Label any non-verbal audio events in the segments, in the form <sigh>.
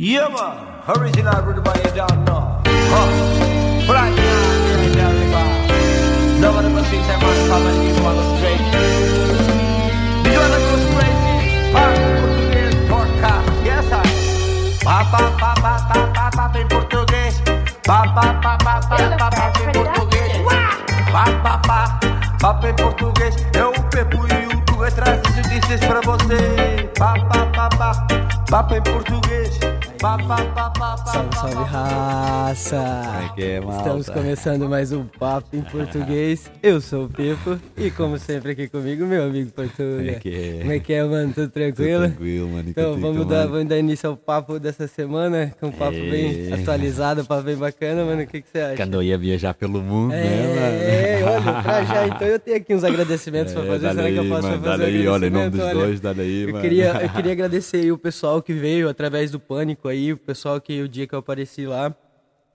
Yeah, man. Original by you down now. Huh. Black man, in the river. Nobody but sings that man family is one straight. This one goes straight. Pop, Portuguese podcast. Yes, I. Pa, pa, pa, pa, pa, pa, pa, em português. Pa, pa, pa, pa, pa, pa, pa, em português. Pa, pa, pa, pa, em português. Eu, Pepo e o Tu é traz notícias pra você. Pa, pa, pa, pa, em português. Salve, salve raça! Como é que é, malta? Estamos começando mais um Papo em Português. Eu sou o Pepo e, como sempre, aqui comigo, meu amigo Portuga. Como é que é? Como é que é, mano? Tudo Tudo tranquilo? tranquilo, mano. Então, vamos dar, vamos dar início ao papo dessa semana, com um papo bem É. atualizado, um papo bem bacana, mano. O que, que você acha? Que andou aí a viajar pelo mundo, né, É, mano? olha, pra já, então eu tenho aqui uns agradecimentos pra É, fazer. dá Será que eu aí, posso mano, fazer dá aí, olha, em nome dos Olha, dois, dá aí, eu mano. queria, eu queria agradecer aí o pessoal que veio através do Pânico aí, o pessoal que o dia que eu apareci lá,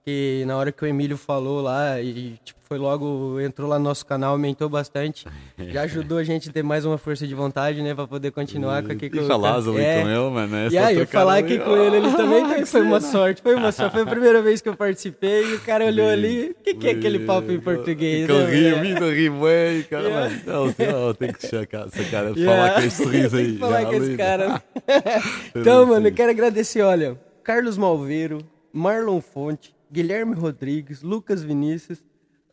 que na hora que o Emílio falou lá e tipo, foi logo, entrou lá no nosso canal, aumentou bastante, já <laughs> ajudou a gente a ter mais uma força de vontade, né, pra poder continuar com aqui com E falar ali é, com ele, mano. é e aí, eu falar aqui com ele, ele também <laughs> que foi uma sorte, foi uma sorte. Foi a primeira vez que eu participei e o cara olhou ali, o que, que é aquele papo em português? Que eu né, ri, velho? o Vitor ri cara, Yeah. <laughs> Não, não, tem que sacar, sacar Yeah. falar com esse sorriso aí. Tem que falar com esse cara. né? então, mano, eu quero agradecer, olha, Carlos Malveiro, Marlon Fonte, Guilherme Rodrigues, Lucas Vinícius,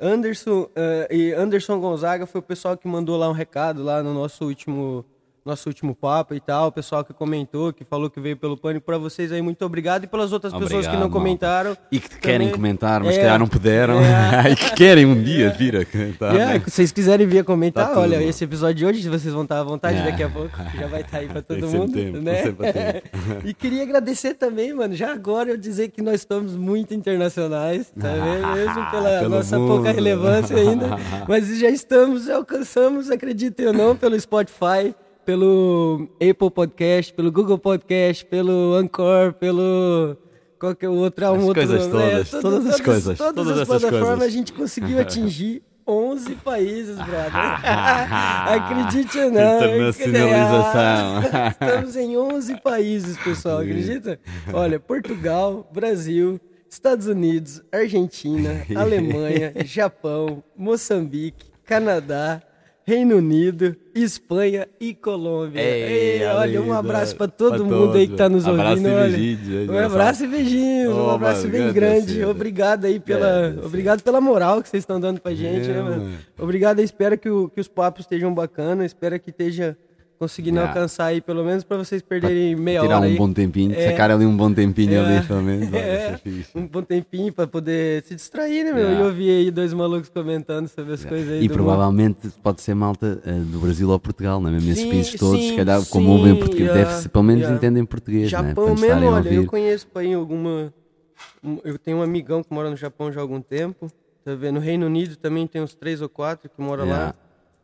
Anderson eh, e Anderson Gonzaga foi o pessoal que mandou lá um recado lá no nosso último nosso último papo e tal, o pessoal que comentou, que falou que veio pelo pânico pra vocês aí, muito obrigado e pelas outras pessoas que Obrigado, não malta. comentaram. E que querem também. comentar, mas É, que calhar não puderam. é. <laughs> e que querem um dia vir a comentar. É, né? se vocês quiserem vir a comentar, Tá olha, esse episódio de hoje, vocês vão estar à vontade É. daqui a pouco, já vai estar aí pra todo mundo, tempo, né? <laughs> e queria agradecer também, mano, já agora eu dizer que nós estamos muito internacionais, tá <laughs> vendo? Mesmo pela Pelo nossa mundo. pouca relevância ainda, mas já estamos, já alcançamos, acreditem ou não, pelo Spotify, pelo Apple Podcast, pelo Google Podcast, pelo Anchor, pelo qualquer outra As um outro, coisas todas, tudo- todas as coisas, todas, todas as plataformas coisas. a gente conseguiu atingir 11 países, brother. <laughs> Acredite ou não. Internacionalização. <laughs> Estamos em 11 países, pessoal, acredita? Olha, Portugal, Brasil, Estados Unidos, Argentina, <laughs> Alemanha, Japão, Moçambique, Canadá, Reino Unido, Espanha e Colômbia. Ei, Ei, olha, um abraço para todo pra mundo aí que tá nos. Abraço ouvindo. e olha. beijinhos, Um abraço e beijinhos, um Oh, abraço mano, bem grande grande. cena. Obrigado aí pela, Grande obrigado pela moral que vocês estão dando pra gente, É, né, mano? mano. Obrigado, espero que, o- que os papos estejam bacanas, espero que esteja conseguindo É. alcançar aí pelo menos pra vocês perderem meia Tirar hora um aí. bom tempinho, É. sacar ali um bom tempinho É. ali, pelo menos. É, um bom tempinho pra poder se distrair, né, meu? É. E ouvir aí dois malucos comentando sobre as coisas aí E provavelmente pode ser malta eh, do Brasil ou Portugal, não é mesmo? Esses países todos, se calhar, como sim, ouvem português, yeah, deve pelo menos yeah. entendem português, Japão né? Mesmo, olha, eu conheço aí alguma. um- Eu tenho um amigão que mora no Japão já há algum tempo. Tá vendo? No Reino Unido também tem uns três ou quatro que moram lá.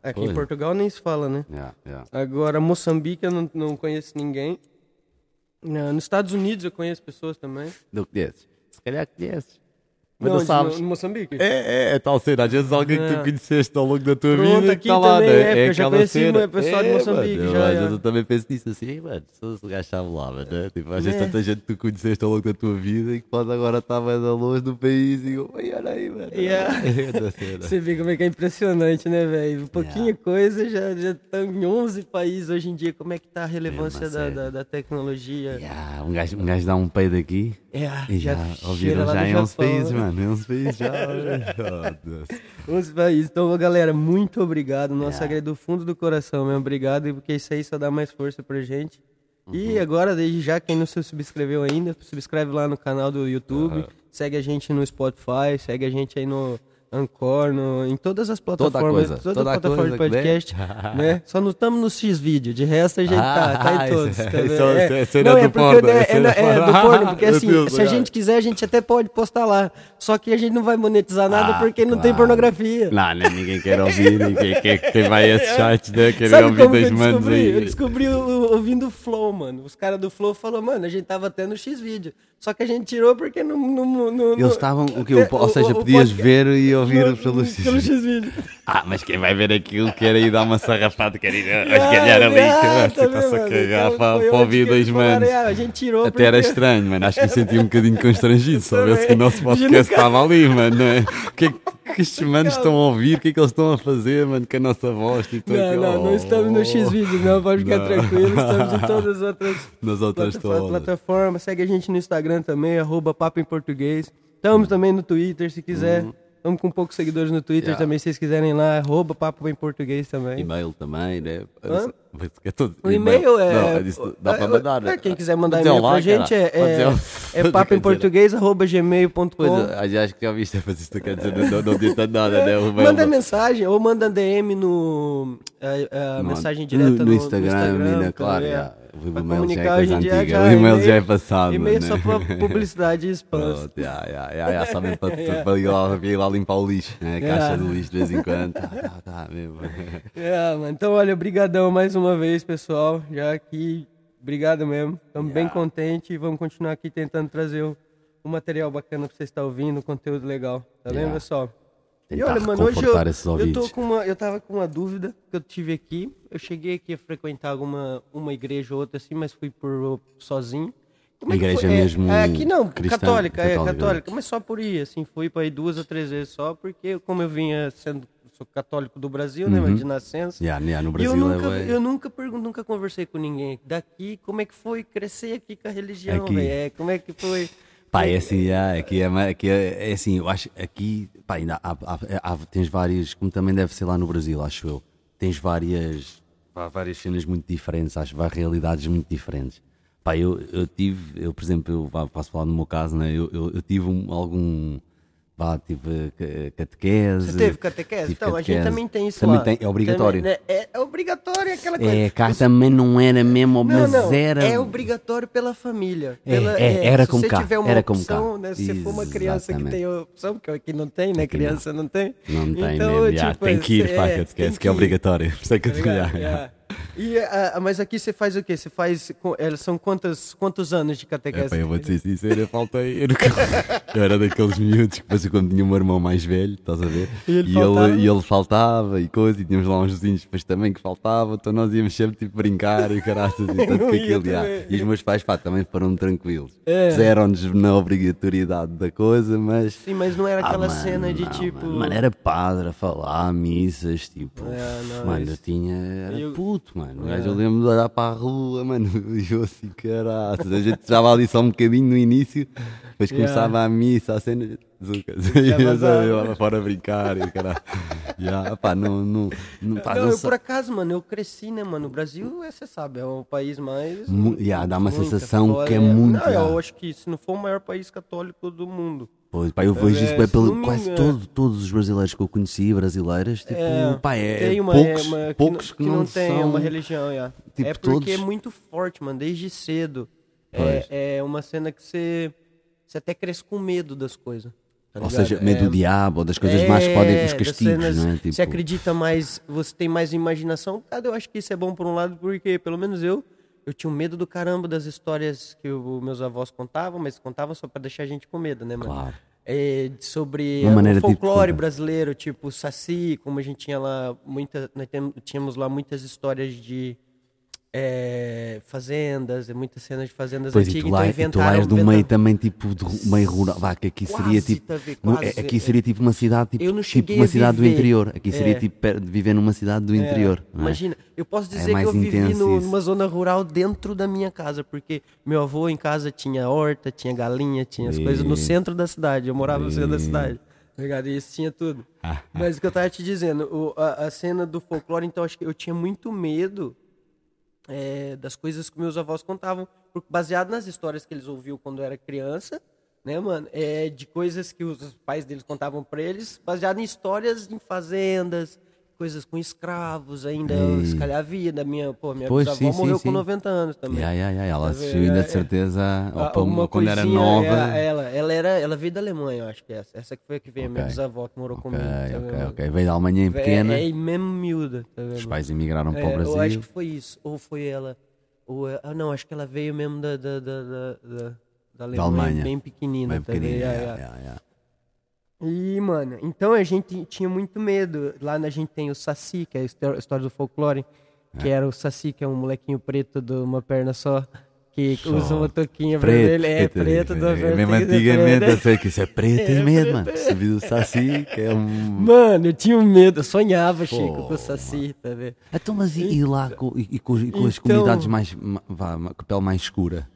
Aqui em. Portugal nem se fala, né? Yeah, yeah. Agora, Moçambique eu não, não conheço ninguém. Na- Nos Estados Unidos eu conheço pessoas também. Não conheces? Se calhar conheces. Mas Não, sabes. No, Moçambique? É, é, é tal cena. Às vezes alguém que É. tu conheceste ao longo da tua Pronto, vida aqui que está lá, né? é, porque eu já conheci cena. uma pessoa de É, Moçambique, mano, já, Às já. vezes eu também penso nisso assim, "Ei, mano, se o gajo estava lá, mano, né? tipo, às vezes É. tanta gente que tu conheceste ao longo da tua vida e que pode agora estar mais a longe do país e eu, "Ei, olha aí, mano. Yeah. <laughs> É. Você vê como é que é impressionante, né, velho? Pouquinha coisa, já estão em 11 países hoje em dia. Como é que tá a relevância da, da, da tecnologia? Yeah, um, gajo, um gajo dá um peido aqui É, e já, cheira ouviram já em 11 Japão, países, né? Mano. Em 11 países já. oh, Deus. 11 países. Então, galera, muito obrigado. Nossa, Yeah. é do fundo do coração mesmo. Obrigado, porque isso aí só dá mais força pra gente. Uhum. E agora, desde já, quem não se subscreveu ainda, subscreve lá no canal do YouTube. Segue a gente no Spotify, segue a gente aí no Anchor, no, em todas as plataformas, coisa, toda, toda plataforma de der. podcast, <laughs> né? Só não estamos no X-Vídeo, de resto a gente tá, tá Ah, em todos. é- tá isso é- isso é não, é do porque porno, né, é é, é do porno. porque <laughs> assim, Deus, se a gente quiser, a gente até pode postar lá. Só que a gente não vai monetizar nada Ah, porque não tem claro. pornografia. Não, nem ninguém quer ouvir, ninguém quer quem vai esses <laughs> sites, né? Quer Sabe ouvir eu manos descobri? Eu aí. descobri ouvindo o Flow, mano. Os caras do Flow falaram, mano, a gente tava até no X-Vídeo. Só que a gente tirou porque não... não, não Eles estavam, o quê? o- Ou seja, o- o podias podcast- ver e ouvir No- pelos Pelo X-Vídeo. Ah, mas quem vai ver aquilo quer ir dar uma sarrafada, quer ir a Ah, esgalhar ali, ah, cara, tá está-se a cagar para, ouvir que dois manos. "Ah, A gente tirou Até era porque- estranho, mano. Acho que me senti um bocadinho constrangido. Se <laughs> soubesse que o nosso podcast estava ali, mano. É? O que é que <laughs> estes manos estão a ouvir? O que é que eles estão a fazer, mano? Com a nossa voz. Tipo, Não, aqui, não, não oh, estamos no X-Vídeo, não, pode ficar Não. tranquilo. Estamos em <laughs> todas as outras Nas outras plataformas. todas. plataformas. Segue a gente no Instagram também, arroba Papo em Português. Estamos também no Twitter, se quiser. Estamos com poucos seguidores no Twitter. Yeah. também, se vocês quiserem lá, arroba Papo em Português também. E-mail também, né? Hã? É todo- O e-mail é. Não, isso dá para é- mandar. é, né? Quem quiser mandar e-mail pra gente é, cara. É, é <laughs> papo Quer em dizer, português, arroba gmail.com. Pois, é, acho que já viste, mas isto quer dizer, não, não adianta nada, né? E-mail Manda não- mensagem ou manda DM no. a- a no- mensagem no- direta no, no Instagram, e na- tá claro, já. O Pra e-mail já é coisa antiga, o e-mail já é passado, E-mail né? só para publicidade e spam. Já, já, já, já, só mesmo para, para ir, lá, ir lá limpar o lixo, né? a caixa Yeah. do lixo de vez em quando. Tá, tá, tá, mesmo. É, mano. Então, olha, brigadão mais uma vez, pessoal. Já aqui, obrigado mesmo. Estamos bem contentes e vamos continuar aqui tentando trazer um material bacana pra vocês estar ouvindo, um conteúdo legal. Tá Yeah. pessoal? E Tentar olha, mano, hoje eu, eu tô com uma, eu tava com uma dúvida que eu tive aqui. Eu cheguei aqui a frequentar alguma uma igreja ou outra assim, mas fui por sozinho. Como que Igreja? É, mesmo É, aqui não, cristã? católica, é Católica. católica, mas só por ir, assim, fui para ir duas ou três vezes só, porque como eu vinha sendo sou católico do Brasil, né, Uhum. mas de nascença. Já, já, no E Brasil eu nunca, é eu nunca pergun- nunca conversei com ninguém daqui, como é que foi crescer aqui com a religião, Aqui. É, como é que foi? Pá, é assim, já, aqui, é, aqui é, é assim, eu acho aqui, pá, ainda há, há- há- tens várias, como também deve ser lá no Brasil, acho eu, tens várias, pá, várias cenas muito diferentes, acho, várias realidades muito diferentes. Pá, eu, eu tive, eu por exemplo, eu posso falar no meu caso, né, eu, eu, eu tive um- algum, pá, tive ca- catequese. Você teve catequese? Então, a gente catequese. também tem isso Também lá. tem, é obrigatório. Também, né, é, é obrigatório, é aquela coisa. É, cá também não era mesmo, Não, mas não, era... é obrigatório pela família. É, Pela- é, era se como você cá, tiver uma era opção, né, se você for uma criança que tem opção, porque aqui não tem, né? Aqui criança não, tem. Não tem Então, mesmo, já, tipo, tem que ir você- para a é, catequese, tem que é obrigatório. Por isso é que eu É. E, ah, mas aqui você faz o quê? Você faz. eh, São quantos, quantos anos de É, catequese? pá, eu vou ser sincero, eu faltei. Eu, nunca- <laughs> eu era daqueles miúdos que depois quando tinha um irmão mais velho, estás a ver? E ele e, faltava? ele, e ele faltava e coisa, e tínhamos lá uns vizinhos depois também que faltavam, então nós íamos sempre tipo brincar e caraças, e <laughs> tanto que ia aquilo, também. E os meus pais, pá, também foram tranquilos. É. Fizeram-nos na obrigatoriedade da coisa, mas. Sim, mas não era Ah, aquela mano, cena de não, tipo. Mano, Mano, era padre a falar, missas, tipo. É, não, mano, isso- eu tinha. Era Eu- puto, mano. O É. eu lembro de olhar para a rua, mano. <laughs> E eu assim, caralho. A gente já ali só um bocadinho no início, depois Yeah. começava a missa, a cena. Zucas. <laughs> E eu vazava. eu lá fora a brincar e caralho. Já, pá, não. não, não, pá, Não, não eu por acaso, mano, eu cresci, né, mano? O Brasil, é, você sabe, é o país mais. Mu- yeah, dá uma sensação que é muito, Não, eu yeah. acho que se não for o maior país católico do mundo. Pois, pá, eu vejo isso É, bem pelo, não quase todo, todos os brasileiros que eu conheci, brasileiras, tipo, É, pá, é tem uma, poucos, é uma- que poucos não, que, não, tem são... uma religião, yeah. tipo, é porque todos- é muito forte, mano, desde cedo. Pois. É, é uma cena que você, você até cresce com medo das coisas. tá Ou seja, medo É, do diabo, das coisas mais que podem, os das castigos, cenas- não é? Tipo, Você acredita mais, você tem mais imaginação. Cara, eu acho que isso é bom por um lado, porque pelo menos eu, eu tinha um medo do caramba das histórias que os meus avós contavam, mas contavam só pra deixar a gente com medo, né, mano? Claro. É, sobre o de folclore brasileiro, tipo Saci, como a gente tinha lá muita, nós tínhamos lá muitas histórias de é, fazendas, muitas cenas de fazendas Pois, e antigas, tu lá, então e tu lá és do meio também, tipo, de meio rural. Vá, que aqui seria Quase, tipo. tá ver, é- aqui seria tipo uma cidade, tipo, tipo uma cidade do viver. interior. Aqui seria É. tipo per- de viver numa cidade do interior. não é? Imagina, eu posso dizer que eu vivi no- numa zona rural dentro da minha casa, porque meu avô em casa tinha horta, tinha galinha, tinha as coisas no E- centro da cidade. Eu morava no centro da E- cidade. tá ligado? E isso tinha tudo. <laughs> Mas o que eu tava te dizendo, o- a, a cena do folclore, então acho que eu tinha muito medo é, das coisas que meus avós contavam, baseado nas histórias que eles ouviam quando era criança, né, mano? É, de coisas que os pais deles contavam pra eles, baseado em histórias em fazendas, coisas com escravos ainda, Ei. se calhar havia da minha, pô, minha Pois, sim, sim, morreu sim. com 90 anos também. Ya, ya, ya, Ela Tá assistiu ainda É, de certeza ao Ah, pão- uma quando era nova. é, ela, ela, era, ela veio da Alemanha, eu acho que é essa. Essa que foi a que veio, a minha bisavó que morou Ok, comigo. tá ok, vendo? ok. Veio da Alemanha em É- pequena, É, é mesmo miúda, tá os pais emigraram para É, o Eu acho Brasil. que foi isso. Ou foi ela. Ou, é- ah, não, acho que ela veio mesmo da, da, da, da, da, da Alemanha, Alemanha. bem pequenina. Bem tá pequenina. É, ya, é. ya, ya. E, mano, então a gente tinha muito medo. Lá a gente tem o Saci, que é a histó- a história do folclore, que era o Saci, que é um molequinho preto de uma perna só, que usa uma touquinha vermelha. É preto, uma perna Mesmo antigamente, eu sei que isso é preto, É, tem medo, mano. é. Se viu o Saci, que é um. Mano, eu tinha um medo, eu sonhava, Chico, com o Saci, tá vendo? Então, mas e, e lá com, e, e com, e com as Então- comunidades mais. Vá, com a pele mais escura?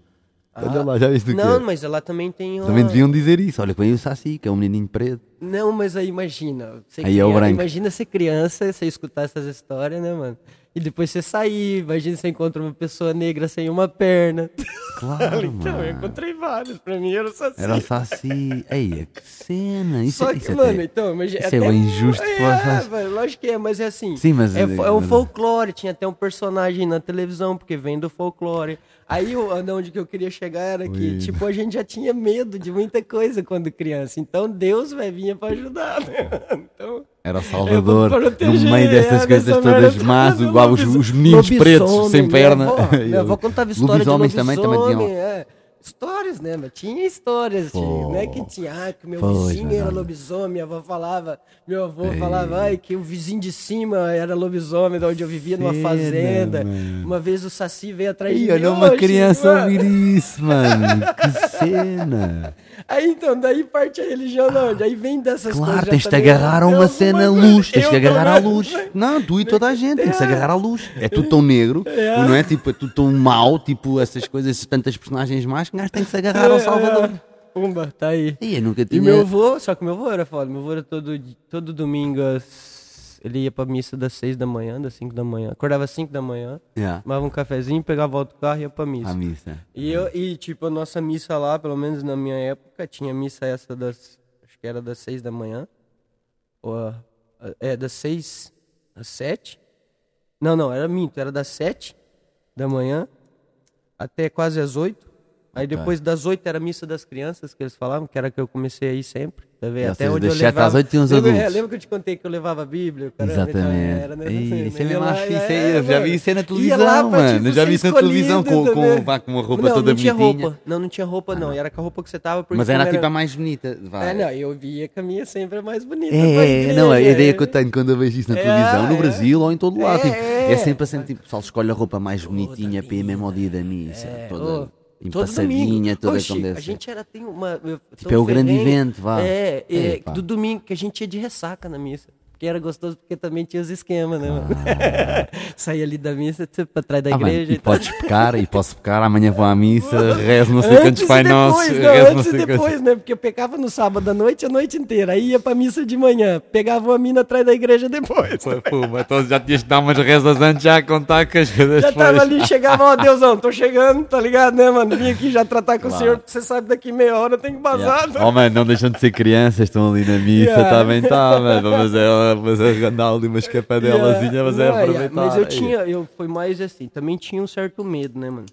Olha lá, já viste o que Não, é? mas ela também tem uma... Também deviam dizer isso. Olha, vem o Saci, que é um menininho preto. Não, mas aí imagina. Aí é o criança- branco. Imagina ser criança, você escutar essas histórias, né, mano? E depois você sair, imagina você encontra uma pessoa negra sem uma perna. <laughs> Claro, então, eu mano. encontrei vários, pra mim era o Saci. Era o Saci. Ei, que cena. Isso, Só é- que, isso é mano, até- então, mas isso é bem injusto, É, faz- velho, lógico que é, mas é assim. Sim, mas- É, fo- é um folclore, tinha até um personagem na televisão, porque vem do folclore. Aí, o- onde que eu queria chegar era que, Ui. tipo, a gente já tinha medo de muita coisa quando criança. Então, Deus, velho, vinha pra ajudar, né? <laughs> Então... Era o Salvador, no meio dessas é, coisas todas más, igual os, meninos pretos sem minha perna. avó- Minha avó contava história Lobisomens de também, lobisomem, também tinham. é. Histórias, né? Mas tinha histórias, tinha, não é que tinha, ah, que meu Pois, vizinho era lobisomem, minha avó falava, meu avô falava, ai, que o vizinho de cima era lobisomem, de onde eu vivia numa fazenda. mano. Uma vez o Saci veio atrás de mim. olha uma "Ô, criança mano." ouvir isso, <laughs> mano. Que cena. Aí então, daí parte a religião de onde? Aí vem dessas coisas. Claro, tens de agarrar uma cena coisa. luz, tens de agarrar à luz. Não, tu e toda a gente, tem que se É. agarrar à luz. É tudo tão negro, não é? Tipo, é tudo tão mau, tipo, essas coisas, tantas personagens más, um gajo tem que se agarrar ao Salvador. Pumba, tá aí. Ih, eu nunca E tinha. meu avô, só que meu avô era foda. Meu avô era todo, todo domingo, às- ele ia pra missa das 6 da manhã, das 5 da manhã. Acordava às 5 da manhã, Yeah. tomava um cafezinho, pegava outro carro e ia pra missa. À missa. E, eu, e, tipo, a nossa missa lá, pelo menos na minha época, tinha missa essa das. Acho que era das 6 da manhã. Ou a- a- é, das 6 às 7. Não, não, era minto, era das 7 da manhã até quase às 8. Aí Ok. depois das 8 era a missa das crianças, que eles falavam, que era que eu comecei a ir sempre. Tá vendo? É, Até onde eu levava. às oito tinha os lembra, é, adultos. lembra que eu te contei que eu levava a Bíblia? caramba, então Exatamente. era, né? Ih, Isso é acho é, isso aí. Eu já vi isso aí na televisão, mano. tipo, Eu já vi isso na televisão com, com, vá, com uma roupa não, toda não tinha bonitinha. roupa. Não, não tinha roupa, não. E era com a roupa que você tava. Mas era tipo a mais bonita. vá. É, não, eu via que a minha sempre é mais bonita. É, é, não, a ideia é. que eu tenho quando eu vejo isso na É, televisão, no é. Brasil ou em todo lado, É, tipo, é, é. sempre assim, tipo, o pessoal escolhe a roupa mais bonitinha para ir mesmo ao dia da missa, É, toda todo empassadinha, domingo. toda Oxi, A gente era, tem uma... Tipo, é o grande evento, vá. É, é, Epa. do domingo que a gente ia de ressaca na missa. Que era gostoso porque também tinha os esquemas, né, mano? <laughs> Saía ali da missa, tipo, pra trás da Ah, igreja. e e tal. podes pecar, e posso pecar, amanhã vou à missa, <laughs> rezo não sei quantos e Pai não antes e depois, né? Porque eu pecava no sábado à noite, a noite inteira. Aí ia pra missa de manhã, pegava uma mina atrás da igreja depois. Pô, mas então já tinhas de dar umas rezas antes já a contar que as coisas Já tava ali, chegava, ó, <laughs> Deusão, tô chegando, tá ligado, né, mano? Vim aqui já tratar com o Claro. senhor, porque você sabe daqui meia hora eu tenho que bazar. Yeah. Oh, mano, não deixam de ser crianças, estão ali na missa, Yeah. tá bem, tá, mano. Vamos a, vamos a andar ali uma escapadelazinha, mas é Não, aproveitar. Mas eu tinha, eu foi mais assim, também tinha um certo medo, né, mano?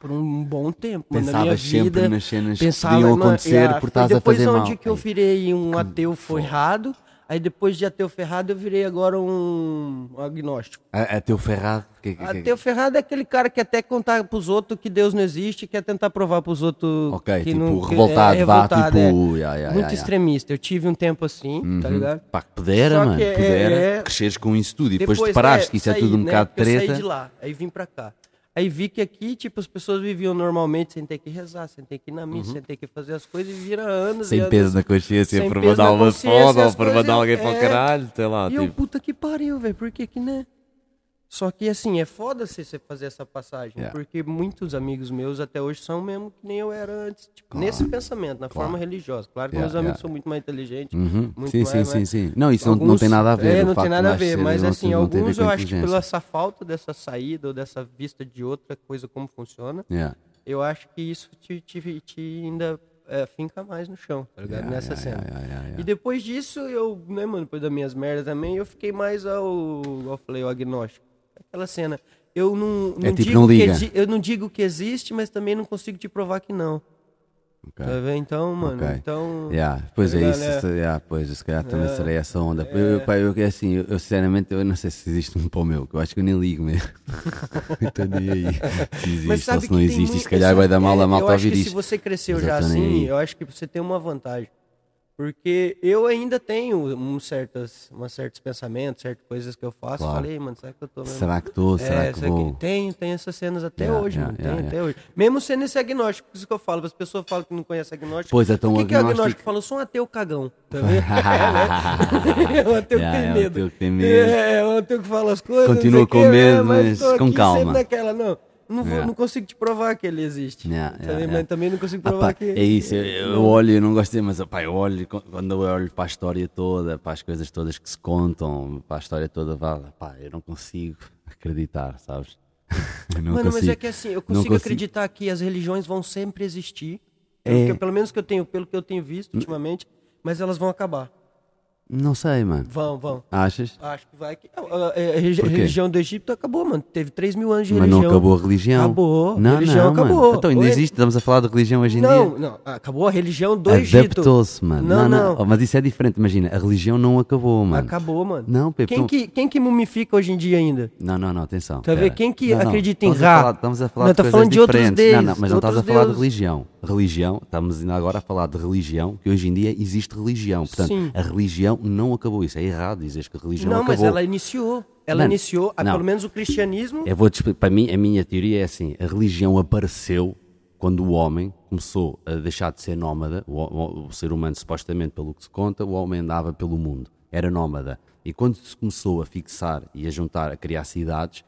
Por um bom tempo, mano, na minha sempre vida. nas cenas que pensava, podiam mano, acontecer yeah, por foi estás a depois fazer onde mal. que eu virei um ateu ferrado, aí depois de ateu ferrado eu virei agora um agnóstico. A, a teu ferrado. Que, que, Ateu ferrado é aquele cara que até contar pros outros que Deus não existe, quer tentar provar pros outros Ok, que tipo, não, que revoltado, é, vá, revoltado, tipo, é. yeah, yeah, muito yeah. extremista. Eu tive um tempo assim, tá ligado? Pá, que pudera, mano, que é- pudera. é- Cresceres com isso tudo e depois, Depois, te paraste, é, que isso é tudo um né, bocado porque Eu treta. saí de lá, aí vim pra cá. Aí vi que aqui, tipo, as pessoas viviam normalmente sem ter que rezar, sem ter que ir na missa, sem ter que fazer as coisas e vira anos e Uhum. Sem anos. peso na consciência Sem por mandar uma foda por mandar alguém é. caralho, sei lá. E eu, Tipo. puta que pariu, velho, por que que, né? Só que, assim, é foda você você fazer essa passagem, Yeah. porque muitos amigos meus até hoje são mesmo que nem eu era antes. Tipo, nesse pensamento, na forma religiosa. Claro que Yeah, meus amigos yeah. são muito mais inteligentes. Uhum. muito Sim, mais, sim, mas- sim, sim. Não, isso não, não Alguns- tem nada a ver. É, não tem nada a ver, mas assim, alguns eu acho que pela essa falta dessa saída ou dessa vista de outra coisa como funciona, eu acho que isso te, te, te ainda é, finca mais no chão, tá ligado? Yeah, Nessa yeah, cena. yeah. E depois disso, eu, né, mano, depois das minhas merdas também, eu fiquei mais ao, eu falei, ao agnóstico. Aquela cena. Eu não, não tipo, digo não que eu não digo que existe, mas também não consigo te provar que não. Ok. Tá vendo? Então, mano, Ok. então. Yeah, pois tá é isso, se- yeah, pois, se calhar também será essa onda. Eu, eu, pá, eu, é assim, eu, eu sinceramente eu não sei se existe um para o meu, que eu acho que eu nem ligo mesmo. <laughs> Estou nem aí. <laughs> Se existe Mas ou sabe se que não existe, muito- se calhar vai dar mal é, a malta Eu acho ouvir que se isto. você cresceu já assim, eu acho que você tem uma vantagem. Porque eu ainda tenho um certas, uma certos pensamentos, certas coisas que eu faço. Claro. Falei, mano, será que eu tô mesmo? Será que? Será É, que será vou? Tem, tem essas cenas até Yeah, hoje, yeah, mano. yeah, yeah. até hoje. Mesmo sendo esse agnóstico, por isso que eu falo, as pessoas falam que não conhecem agnóstico. Pois, então o que, o que é agnóstico- agnóstico? Fala, eu sou um ateu cagão, <laughs> tá vendo? <laughs> é um ateu que tem é um medo. ateu que tem medo. É, é um ateu que fala as coisas. Continua com medo, é, mas tô com calma. sempre naquela, não. Não, vou- Yeah. não consigo te provar que ele existe. Yeah, Tá yeah, yeah. Mas também não consigo Ah, provar pá, que. é isso, eu, eu olho, eu não gostei, mas pá, eu olho, quando eu olho para a história toda, para as coisas todas que se contam, para a história toda, pá, eu não consigo acreditar, sabes? Mano, mas consigo. é que assim, eu consigo, consigo. acreditar que as religiões vão sempre existir. É. Pelo menos que eu tenho, pelo que eu tenho visto ultimamente, mas elas vão acabar. Não sei, mano. Vão, vão. Achas? Acho que vai. que- A, a- a quê? religião do Egito acabou, mano. Teve 3 mil anos de Mas religião. não acabou a religião. Acabou. Não, religião não, acabou. mano. Então ainda Oi? existe, estamos a falar de religião hoje em Não, dia. não. Acabou a religião do Egito. Adaptou-se, mano. Não, não. Oh, Mas isso é diferente, imagina, a religião não acabou, mano. Acabou, mano. Não, Pepe, Quem tu- que, quem que mumifica hoje em dia ainda? Não, não, não, atenção. Tá a ver? Quem que Não, não, acredita em a Ra? Estamos a falar Não, de coisas outros diferentes. não, não, deuses, mas não estás a falar de deuses. religião. Religião, estamos ainda agora a falar de religião, que hoje em dia existe religião. Portanto, Sim. a religião não acabou. Isso é errado dizer que a religião não, mas acabou. ela iniciou. Ela Não, iniciou, não. pelo menos o cristianismo. Eu vou para mim, a minha teoria é assim: a religião apareceu quando o homem começou a deixar de ser nómada, o, o- o ser humano, supostamente, pelo que se conta, o homem andava pelo mundo, era nómada. E quando se começou a fixar e a juntar, a criar cidades,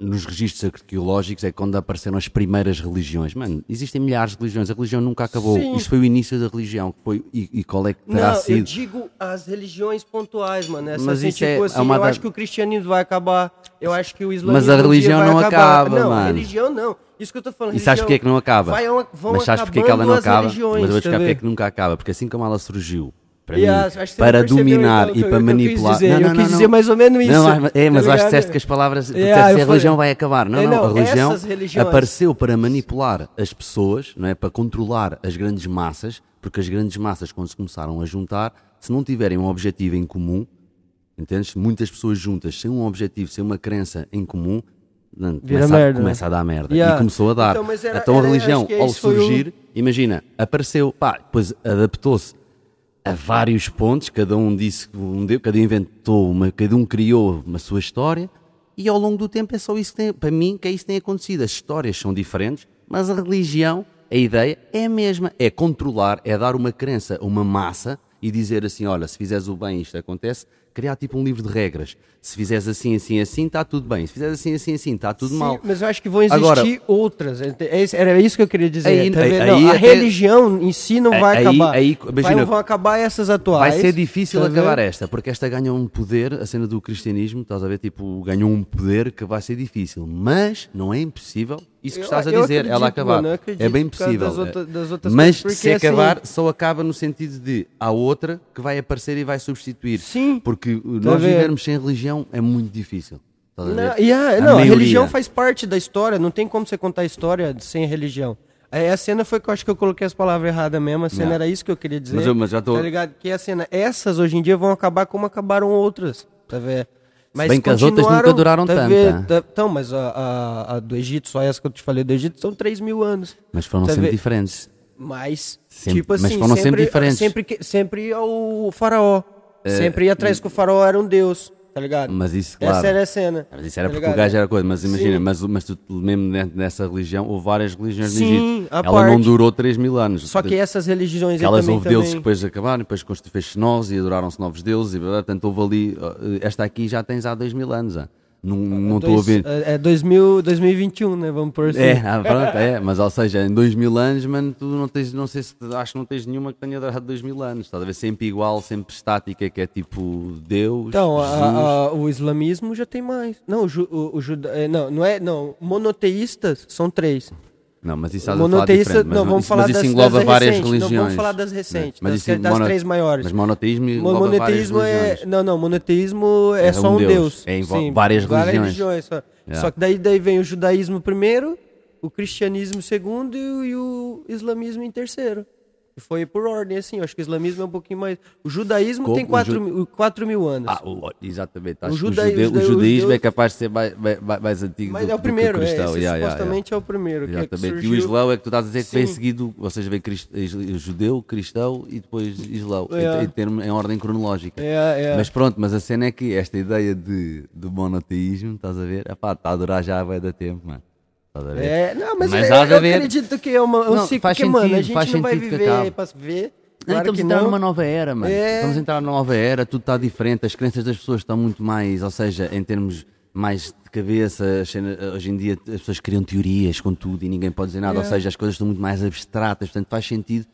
nos registros arqueológicos é quando apareceram as primeiras religiões. Mano, existem milhares de religiões, a religião nunca acabou. Sim. Isso foi o início da religião. Foi, e, e qual é que terá Não, eu sido? digo as religiões pontuais, mano. Essa, Mas assim, isso é- tipo é assim, uma eu da- acho que o cristianismo vai acabar. Eu acho que o islamismo Mas a religião não acabar. acaba, não, mano. a religião não. Isso que eu tô falando. E sabes porque é que não acaba? vai- vão mas sabes porque é que ela não acaba? mas eu vou explicar porque é que nunca acaba. Porque assim como ela surgiu, para mim, você para não dominar então, e para manipular. dizer. Eu quis dizer mais ou menos isso, Não, é, tá mas acho que disseste que as palavras. Yeah, que a religião vai acabar. Não, É, não, não, a religião apareceu para manipular as pessoas, não é? para controlar as grandes massas, porque as grandes massas, quando se começaram a juntar, se não tiverem um objetivo em comum, entendes? Muitas pessoas juntas, sem um objetivo, sem uma crença em comum, não, começa, a, merda. começa a dar merda. Yeah. E começou a dar. Então, era- Então, a era- religião, que é ao o- surgir, imagina, apareceu, pá, depois adaptou-se a vários pontos, cada um disse, um deu, cada um inventou, uma, cada um criou uma sua história, e ao longo do tempo é só isso que tem, para mim, que é isso que tem acontecido. As histórias são diferentes, mas a religião, a ideia é a mesma, é controlar, é dar uma crença a uma massa e dizer assim, olha, se fizeres o bem isto acontece, criar tipo um livro de regras. Se fizeres assim, assim, assim, está tudo bem. Se fizeres assim, assim, assim, está tudo Sim, mal. mas eu acho que vão existir Agora- outras. É Era isso que eu queria dizer. Aí- tá aí- vendo? aí Não, a até- religião em si não vai Aí- acabar. aí, Vai- imagina, vão acabar essas atuais. Vai ser difícil tá acabar vendo? esta, porque esta ganha um poder, a cena do cristianismo, estás a ver, tipo, ganhou um poder que vai ser difícil, mas não é impossível, isso que Eu- estás a dizer, ela acabar. mano, é bem possível. das outra- das mas se assim- acabar, só acaba no sentido de há outra que vai aparecer e vai substituir. Sim. Porque Tá a nós ver? vivermos sem religião é muito difícil. A Não, ver? yeah, A não, a religião faz parte da história, não tem como você contar a história sem religião. Aí a cena foi que eu acho que eu coloquei as palavras erradas mesmo, a cena Yeah. era isso que eu queria dizer. Mas eu- mas já tô- Tá ligado? Que a cena, essas hoje em dia vão acabar como acabaram outras, tá vendo? Mas bem que as outras nunca duraram tá tanto? Tá- Então, mas a, a- a do Egito, só essa que eu te falei do Egito, são 3 mil anos. Mas foram Tá sempre diferentes. Mas, Sempre- tipo assim, mas foram sempre diferentes. Sempre, sempre ia o faraó. sempre ia atrás que o faraó era um deus, tá ligado? Mas isso, claro. Essa era a cena. Mas isso era tá porque o gajo era coisa, mas imagina, Sim. mas, mas tu, mesmo ne- nessa religião, houve várias religiões Sim, no Egito. à Ela não parte. durou 3 mil anos. Só que essas religiões aí Aquelas também, houve deuses que depois acabaram, depois fez-se novos e adoraram-se novos deuses, e portanto houve ali, ó, esta aqui já tens há 2 mil anos. ah. Não não estou a Dois- ver. É, é 2000, 2021, né? Vamos por assim. É, ah, pronto, é, mas ou seja, em 2 mil anos, mano, tu não tens, não sei se, acho que não tens nenhuma que tenha durado 2 mil anos, estás a ver, sempre igual, sempre estática, que é tipo Deus, Então, a- a- o islamismo já tem mais. Não, o, o, o juda, é, não, não é, não, monoteístas são três. Não, mas isso Monoteísta, não, vamos falar mas isso das, engloba das várias recentes, religiões. Não, vamos falar das recentes, Mas das, isso das mono- três maiores. Mas monoteísmo Mo- engloba monoteísmo é, religiões. não, não, monoteísmo é, É só um Deus. Deus. É, envolve várias religiões. só. Yeah. Só que daí, daí vem o judaísmo primeiro, o cristianismo segundo e e o islamismo em terceiro. Foi por ordem, assim. Acho que o islamismo é um pouquinho mais. O judaísmo Como tem o 4 ju- mil, 4 mil anos. Ah, o- exatamente. Acho O que o, judaí- jude- os o judaísmo é capaz de ser mais, mais, mais antigo Mas do, é o do primeiro, que o é, cristão. esse Yeah, yeah, supostamente é o primeiro. yeah. Que é Exatamente. E o surgiu- Islão é que tu estás a dizer que vem seguido, ou seja, vem crist- is- judeu, cristão e depois Islão, em- Yeah. em, termo- em ordem cronológica. É, é. Mas pronto, mas a cena é que esta ideia de, do monoteísmo, estás a ver? Está a durar já vai da tempo, mano. Ver? É, não, mas, Mas eu, eu acredito que é uma, um Não, ciclo faz que, mano, a sentido, gente faz não vai sentido que viver pra ver. Não, Claro estamos que a entrar não. numa nova era, mano. É. Estamos a entrar numa nova era, tudo está diferente, as crenças das pessoas estão muito mais, ou seja, em termos mais de cabeça, hoje em dia as pessoas criam teorias com tudo e ninguém pode dizer nada, É. ou seja, as coisas estão muito mais abstratas, portanto faz sentido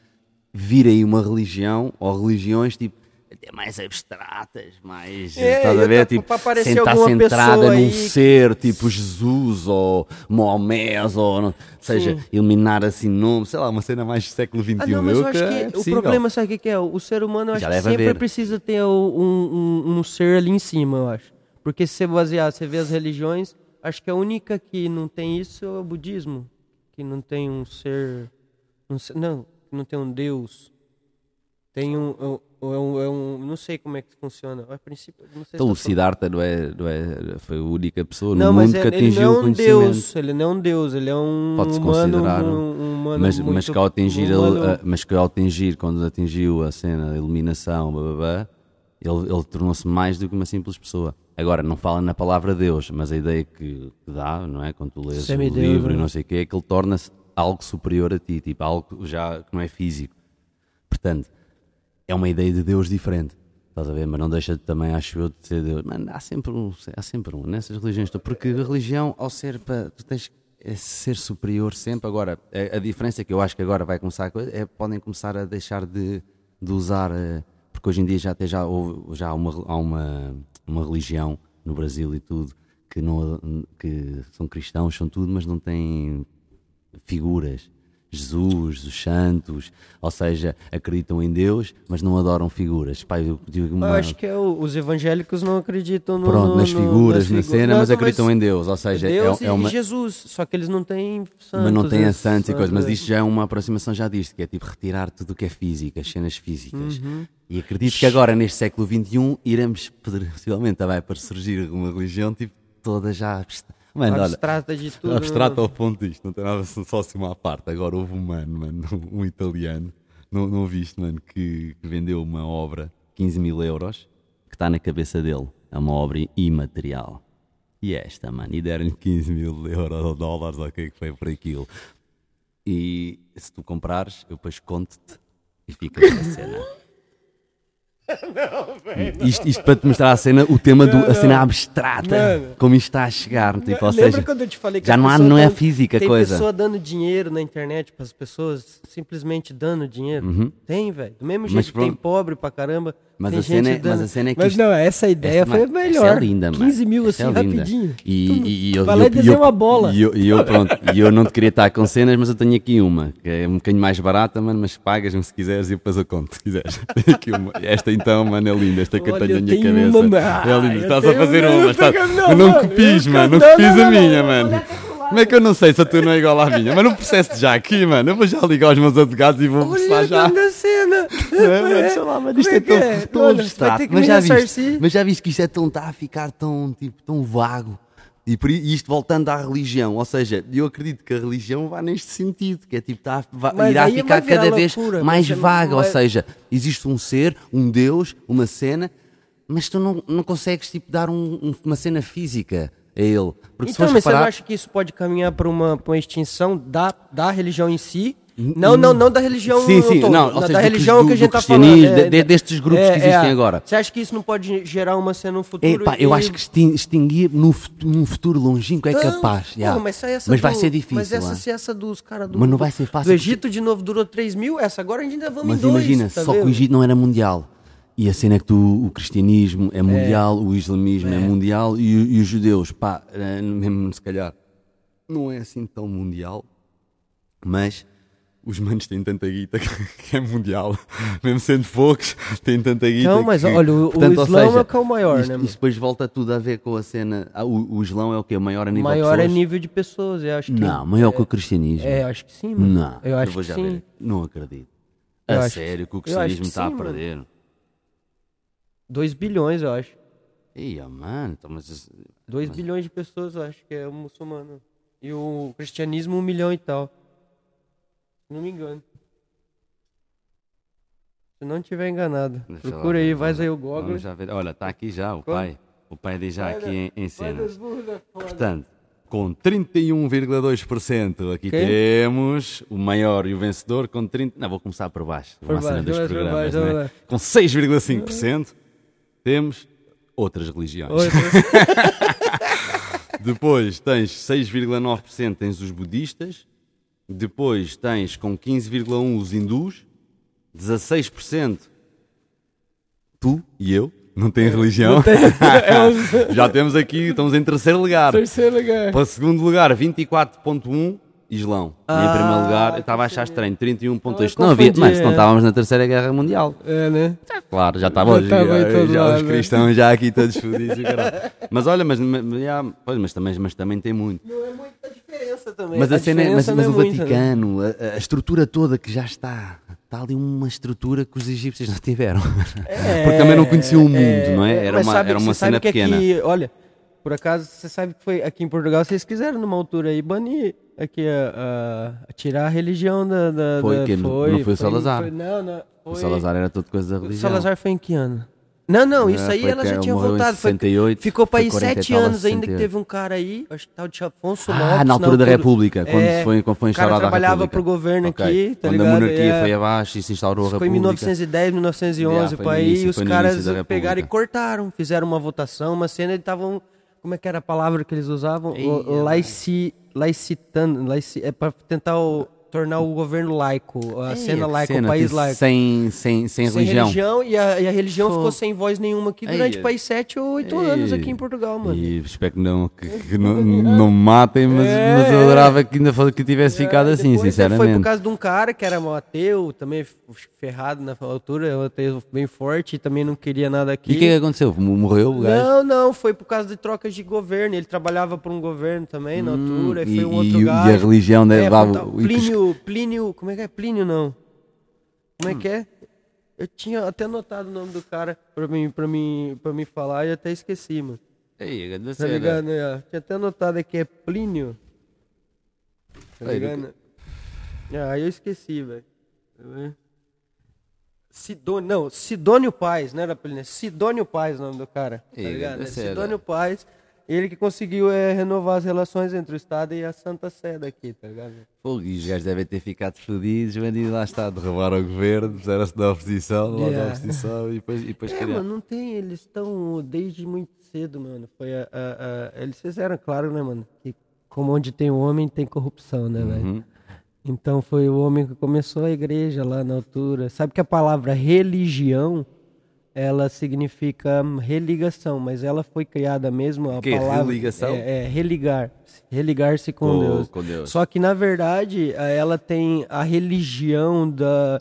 vir aí uma religião ou religiões tipo até mais abstratas, mais É, estás a ver, tô- tipo, sentar centrada num aí que- ser tipo Jesus ou Maomé ou não- seja, Sim. eliminar assim nome, sei lá, uma cena mais século XXI. Ah, não, mas eu acho é que o possível. problema, sabe o que que é? O ser humano, eu acho que sempre precisa ter o- um, um, um ser ali em cima, eu acho. Porque se você basear, você vê as religiões, acho que a única que não tem isso é o budismo. Que não tem um ser. um ser- não, que não tem um Deus. Tem um. É um- é um, é um- não sei como é que funciona. A princípio, não sei se Então, tá o Siddhartha não é, não é, foi a única pessoa Não, no mundo que ele, ele atingiu não o é um conhecimento. deus, ele não é um deus, ele é um Pode-se humano, considerar, um, não? um humano mas, muito, mas que ao atingir, um ele, humano- ah, mas que ao atingir, quando atingiu a cena da iluminação, blá, blá, blá, ele, ele tornou-se mais do que uma simples pessoa. Agora, não fala na palavra Deus, mas a ideia que, que dá, não é? Quando tu lês o livro e não é? não sei o quê, é que ele torna-se algo superior a ti, tipo, algo já que não é físico. Portanto, é uma ideia de Deus diferente. Estás a ver? Mas não deixa de também, acho eu, de ser Deus. Mano, há sempre um, há sempre um nessas religiões. Porque a religião, ao ser para. Tu tens é ser superior sempre. Agora, a, a diferença que eu acho que agora vai começar é podem começar a deixar de, de usar. eh, Porque hoje em dia já, até já, houve, já há, uma, há uma, uma religião no Brasil e tudo que, não, que são cristãos, são tudo, mas não têm figuras. Jesus, os santos, ou seja, acreditam em Deus, mas não adoram figuras. Pá, eu digo Eu uma- acho que é o- os evangélicos não acreditam no, Pronto, no- nas no- figuras, nas na figu- cena, Não, mas não, acreditam em Deus, ou seja, é- Deus é, e uma. Jesus, só que eles não têm santos. Mas não tem a eles- santos e coisas, mas é. isto já é uma aproximação já disto, que é tipo retirar tudo o que é físico, as cenas físicas. Uhum. E acredito que agora, neste século XXI, iremos, <laughs> possivelmente, vai para surgir uma religião tipo toda já. Mano, olha, abstrata de tudo. abstrato ao ponto disto, não tem nada só assim uma parte. Agora houve um mano, mano, um italiano, não, não viste, mano, que, que vendeu uma obra, 15 mil euros, que está na cabeça dele. É uma obra imaterial. E esta, mano, e deram-lhe 15 mil euros ou dólares, ou o que é que foi por aquilo. E se tu comprares, eu depois conto-te e fica a cena. Isto, isto para te mostrar a cena, o tema do, a cena abstrata, Mano. como isto está a chegar. Tipo, ou Lembra seja, quando eu te falei que já não, há, não é tão- física a tem coisa. pessoa dando dinheiro na internet para as pessoas, simplesmente dando dinheiro? Tem, velho. Do mesmo jeito Uhum. Mas que tem pobre pra caramba. Mas tem a cena é- mas a cena é que Mas não, essa ideia Essa, foi mano, melhor. Essa é linda, mano. 15 mil Essa assim, é rapidinho. E, Tu- e, e eu, Vai lá eu- e desenha eu- uma bola. E eu, e eu, pronto, e eu não te queria estar com cenas, mas eu tenho aqui uma, que é um bocadinho mais barata, mano, mas pagas-me se quiseres e depois eu conto, se quiseres. <laughs> Esta então, mano, é linda, esta que eu tenho na minha cabeça. uma, é linda, Eu estás a fazer uma, estás... não, não mano, copies, mano, não copies a minha, mano. Olha. Como é que eu não sei se a tua não é igual à minha? Mas não processe já aqui, mano. Eu vou já ligar aos meus advogados e vou processar Olha já. a cena. É, mano, sei lá, mano, isto Como é tão, que tão Olha, abstrato. Mas já, viste, mas já viste que isto é tão, está a ficar tão, tipo, tão vago. E, por, isto voltando à religião, ou seja, eu acredito que a religião vá neste sentido, que é tipo, tá, irá ficar cada vez loucura, mais não vaga, ou seja, existe um ser, um Deus, uma cena, mas tu não, não consegues tipo, dar um- uma cena física a ele. Porque Então, mas você não reparar, acha que isso pode caminhar para uma, pra uma extinção da, da religião em si? Não, não, não da religião Sim, sim, todo, não, da, seja, da do religião cri- que a do- gente do tá falando. cristianismo, de- de- destes grupos que existem a- agora. Você acha que isso não pode gerar uma cena no futuro? Eu e- acho que extin- extinguir num futuro longínquo é Não, capaz. mas, essa, Mas vai do- ser difícil. Mas essa, se essa dos caras do, Mas não vai ser fácil do Egito de novo durou 3 mil, essa agora a gente ainda vamos Mas em dois. imagina, tá só que vendo? o Egito não era mundial. E a cena é que tu, o cristianismo é mundial, o islamismo é, mundial e, o- e os judeus, pá, eh, mesmo se calhar, não é assim tão mundial, mas os manos têm tanta guita que, <laughs> que é mundial. Mesmo sendo poucos, têm tanta guita. Não, mas que, olha, o- o portanto, ou Islão seja, é que é o maior, isto, né? Isto depois volta tudo a ver com a cena. Ah, o, o Islão é o quê? O maior a nível maior de é pessoas? nível de pessoas, eu acho que. Não, maior que o cristianismo. É, eu acho que sim, mano. Não, eu acho vou que sim. ver. Não acredito. Eu A sério, que o Eu acho cristianismo que está a sim, mano. Perder. 2 bilhões, eu acho. Ia, mano, então, mas 2 bilhões de pessoas, eu acho que é o muçulmano. E o cristianismo, um milhão e tal. Se não me engano. Se não tiver enganado. Deixa Procura aí, vai aí o Google. Olha, está aqui já o Quando? pai. O pai diz já aqui em, em cenas. Portanto, com 31,2%, aqui Quem? temos o maior e o vencedor com 30. Não, vou começar por baixo. Por uma cena baixo, dos vai por programas, baixo, né? Com 6,5% temos outras religiões. Oi, <laughs> Depois tens 6,9% tens os budistas. Depois tens com 15,1% os hindus. 16% tu e eu. Não tem religião. <laughs> é o Já temos aqui, estamos em terceiro lugar. terceiro lugar. Para segundo lugar, 24.1 Islão. e em Ah, primeiro lugar, que estava a achar estranho, 31.2. Eu Não havia, mas não é. estávamos na terceira guerra mundial. É, né? Claro, já estava Já em todo já lado, os né? cristãos já aqui todos fodidos. o. Mas olha, mas, já, pois, mas, também, mas também tem muito. Não é muita diferença também. Mas, a cena é- mas, mas o é muita, né? Vaticano, a, a estrutura toda que já está, está ali uma estrutura que os egípcios não tiveram. Porque também não conheciam o mundo, não é? Era uma, sabe- era uma cena que pequena. Aqui, olha, por acaso, você sabe que foi aqui em Portugal, vocês quiseram numa altura aí banir aqui a- a tirar a religião da. da Foi da- que não- não foi o Salazar. foi- não, não. O Foi, Salazar era tudo coisa da o religião. Salazar foi em que ano? Não, não, isso Ah, aí foi ela já tinha voltado. Foi, 68, ficou para foi aí 40 sete anos ainda que 68. teve um cara aí, acho que tal de Afonso Ah, Lopes. na altura da República, quando É, foi, quando foi o instaurada a trabalhava República. pro governo Ok. aqui, tá quando ligado? a monarquia É. foi abaixo e se instaurou a Isso foi em República. 1910, 1911, Yeah, foi no aí, e os foi caras pegaram e República. cortaram, fizeram uma votação, uma cena, e estavam, como é que era a palavra que eles usavam? O- laici, laicitando, laici, é para tentar o- tornar o governo laico, a Ei, cena laica, cena, o país laico. Sem, sem, sem, Sem religião. e, a, e a religião ficou sem voz nenhuma aqui durante Ei, país 7 ou 8 Ei. anos aqui em Portugal, mano. E espero que não, que, que não, não matem, mas, É. mas eu adorava que ainda fosse, que tivesse ficado É, assim, depois, é, Foi por sinceramente. causa de um cara que era um ateu, também ferrado na altura, um ateu bem forte, e também não queria nada aqui. E o que é que aconteceu? Morreu o gajo? Não, não, foi por causa de trocas de governo. Ele trabalhava por um governo também na altura, e Hum, e, foi um e- outro e gajo. a religião É, né, dava foi Plínio, Plínio, como é que é? Plínio não. Como é Hum. que é? Eu tinha até anotado o nome do cara pra mim, pra mim, pra mim falar e até esqueci, mano. Ei, grande Tá cena. ligado? É, tinha até anotado aqui, é Plínio. Tá Aí, ligado? Ah, aí eu esqueci, velho. Ver. Sidônio, não, Sidônio Paz, não era Plínio, é Sidônio Paz o nome do cara, tá ligado? É deve ser, Sidônio né? Paz, ele que conseguiu é, renovar as relações entre o Estado e a Santa Sé daqui, tá ligado? Pô, e os gajos devem ter ficado fodidos, mas e lá está, derrubaram o governo, puseram-se da oposição, logo Yeah. da oposição e depois, e depois É, criaram. mano, não tem, eles estão desde muito cedo, mano. Foi a, a- a- eles fizeram claro, né, mano, que como onde tem homem tem corrupção, né, velho? Uhum. Então foi o homem que começou a igreja lá na altura. Sabe que a palavra religião ela significa religação, mas ela foi criada mesmo a Que, palavra religação? é, é religar, religar-se com, Com- Deus. com Deus. Só que na verdade ela tem a religião da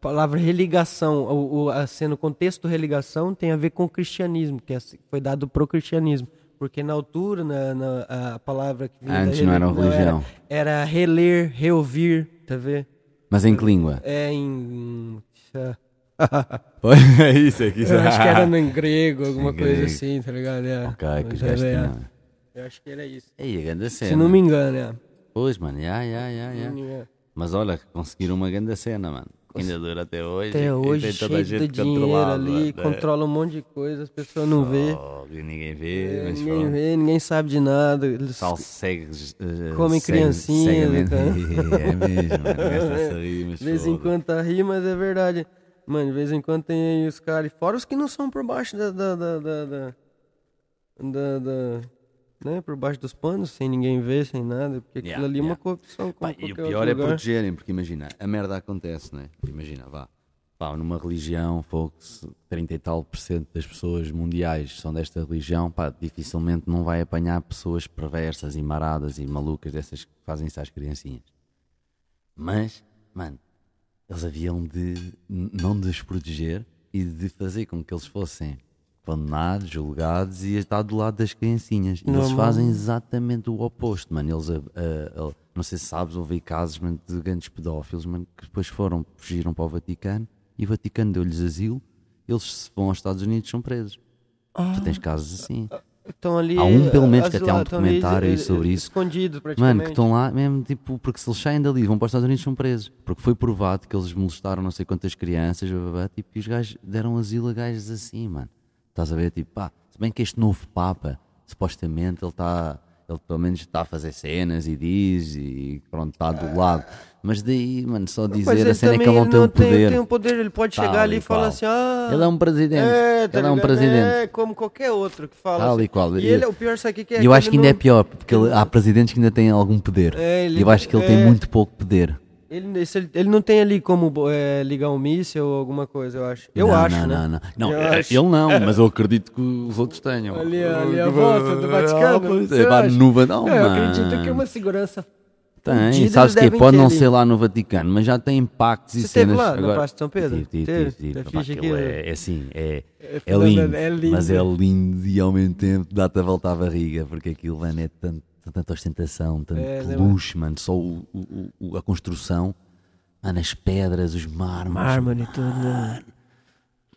palavra religação, o, o, assim, no contexto religação tem a ver com o cristianismo, que é- foi dado pro cristianismo. Porque na altura, na, na- a palavra que vinha Antes não era reli- religião. Era, era reler, reouvir, tá vendo? Mas em que língua? É em. <laughs> É isso, é que isso. Eu acho que era no, <laughs> grego, alguma Em coisa grego. assim, tá ligado? É. Ok, que gajos é, tinham- Eu acho que era isso. Ei, a grande cena. Se não me engano, é. Pois, mano, já, já, já, já. É. Mas olha, conseguiram uma grande cena, mano. Ainda dura até hoje. Até hoje, cheio de dinheiro ali, né? controla um monte de coisa, as pessoas não vê. Oh, ninguém vê, É, ninguém vê, ninguém sabe de nada. Eles pessoal segue. eh, Comem segue- criancinhas, segue- cara. <laughs> É mesmo, mano. De vez em quando tá ri, mas é verdade. Mano, de vez em quando tem aí os caras. Fora os que não são por baixo da. da, da, da, da, da- da- né, por baixo dos panos, sem ninguém ver, sem nada. Porque aquilo Yeah, ali é uma yeah. corrupção. como Pá, e o pior é protegerem, porque imagina, a merda acontece, né? Imagina, vá. Pá, numa religião, fogo-se 30 e tal por cento das pessoas mundiais são desta religião, pá, dificilmente não vai apanhar pessoas perversas e maradas e malucas dessas que fazem isso às criancinhas. Mas, mano, eles haviam de não de os proteger e de fazer com que eles fossem condenados, julgados e está do lado das criancinhas. E eles Normal. fazem exatamente o oposto, mano. Eles, ah, ah, ah, não sei se sabes, houve aí casos mano, de grandes pedófilos mano, que depois foram, fugiram para o Vaticano e o Vaticano deu-lhes asilo. Eles se vão aos Estados Unidos são presos. Tu tens casos assim. Estão ali. Há um, pelo menos, que até há um ali, documentário aí eh, sobre isso. Praticamente. Mano, que estão lá mesmo, tipo, porque se eles saem dali vão para os Estados Unidos são presos. Porque foi provado que eles molestaram não sei quantas crianças, blá, blá, blá, tipo, e os gajos deram asilo a gajos assim, mano. Estás a ver? Tipo, pá, se bem que este novo Papa, supostamente, ele está, ele pelo menos está a fazer cenas e diz e pronto, está do lado. Mas daí, mano, só dizer a cena é que ele não tem o poder. tem um poder, ele pode Tal chegar ali e falar assim, ah... Ele é um presidente. É, tá ele é um ligado? presidente. É, como qualquer outro que fala Tal assim. e qual. E ele, o pior, sabe o que é? E eu acho que ainda é não- pior, porque ele- há presidentes que ainda têm algum poder. É, ele- e eu acho que ele tem é. muito pouco poder. Ele, se ele, ele não tem ali como é, ligar um míssil ou alguma coisa, eu acho. Eu não, acho, não, né? não, não. Não, Eu é, acho. ele não, mas eu acredito que os outros tenham. Ali, ali a volta do Vaticano. Pois você é, acha? no Vaticano, É, eu acredito que uma segurança... Tem, sabes que pode não ali. ser lá no Vaticano, mas já tem impactos e Você esteve cenas. lá, na agora... Praça de São Pedro? Tive, tive, Teve? tive, tive. É é, é assim, é, É é, lindo, é lindo. mas é lindo e ao mesmo tempo dá-te a volta à barriga, porque aquilo, mano, é tanto, tanta ostentação, tanto É, luxo, mano, só o, o- o- a construção, mano, as pedras, os mármores, Mármore e tudo, né?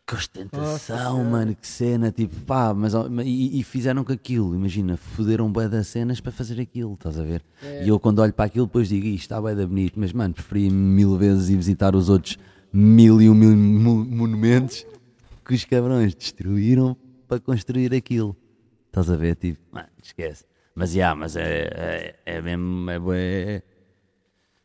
que ostentação, mano, que cena, tipo, pá, mas e, e fizeram com aquilo, imagina, foderam bué das cenas para fazer aquilo, estás a ver? E eu quando olho para aquilo depois digo, isto está bué da bonito, mas mano, preferia mil vezes ir visitar os outros mil e um mil mo- monumentos que os cabrões destruíram para construir aquilo. Estás a ver, tipo, mano, esquece. Mas, já, mas é, é, é mesmo, é bué...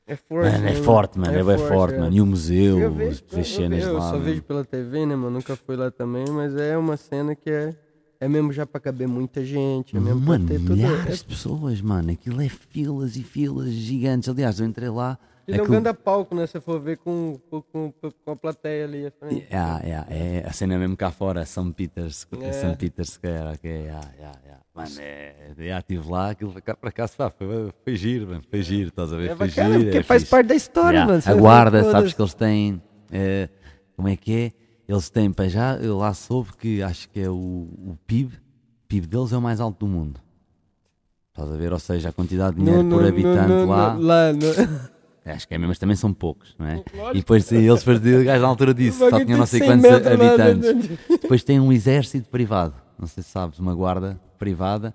É forte, Mano, é né, forte, mano, é, bué forte, é. mano. E o museu, Eu as vejo, eu, as cenas eu lá. só mano. vejo pela TV, né, mano? Nunca fui lá também, mas é uma cena que é, é mesmo já pra caber muita gente, é mesmo Mano, pra ter tudo. milhares É, de pessoas, mano. Aquilo é filas e filas gigantes. Aliás, eu entrei lá. ele é um aquilo- grande palco, né? Se for ver com, com, com, com a plateia ali à frente. É, é, é, a cena é mesmo cá fora, São Peters, É. São Peters Square, ok, é, é, é. Mano, é, já estive lá, aquilo cá para cá, pá, foi, foi giro, mano, foi giro, estás a ver, É foi bacana, giro, porque é faz fixe. parte da história, Yeah, mano. A guarda, sabes que eles têm, eh, como é que é? Eles têm, para já, eu lá soube que acho que é o, o PIB, o PIB deles é o mais alto do mundo. Estás a ver? Ou seja, a quantidade de dinheiro No- por no- habitante no- lá. lá no- Acho que é mesmo, mas também são poucos, não é? E depois sim, eles faziam, o gajo na altura disse, só tinham não sei 100 quantos metros habitantes. Depois tem um exército privado, não sei se sabes, uma guarda privada,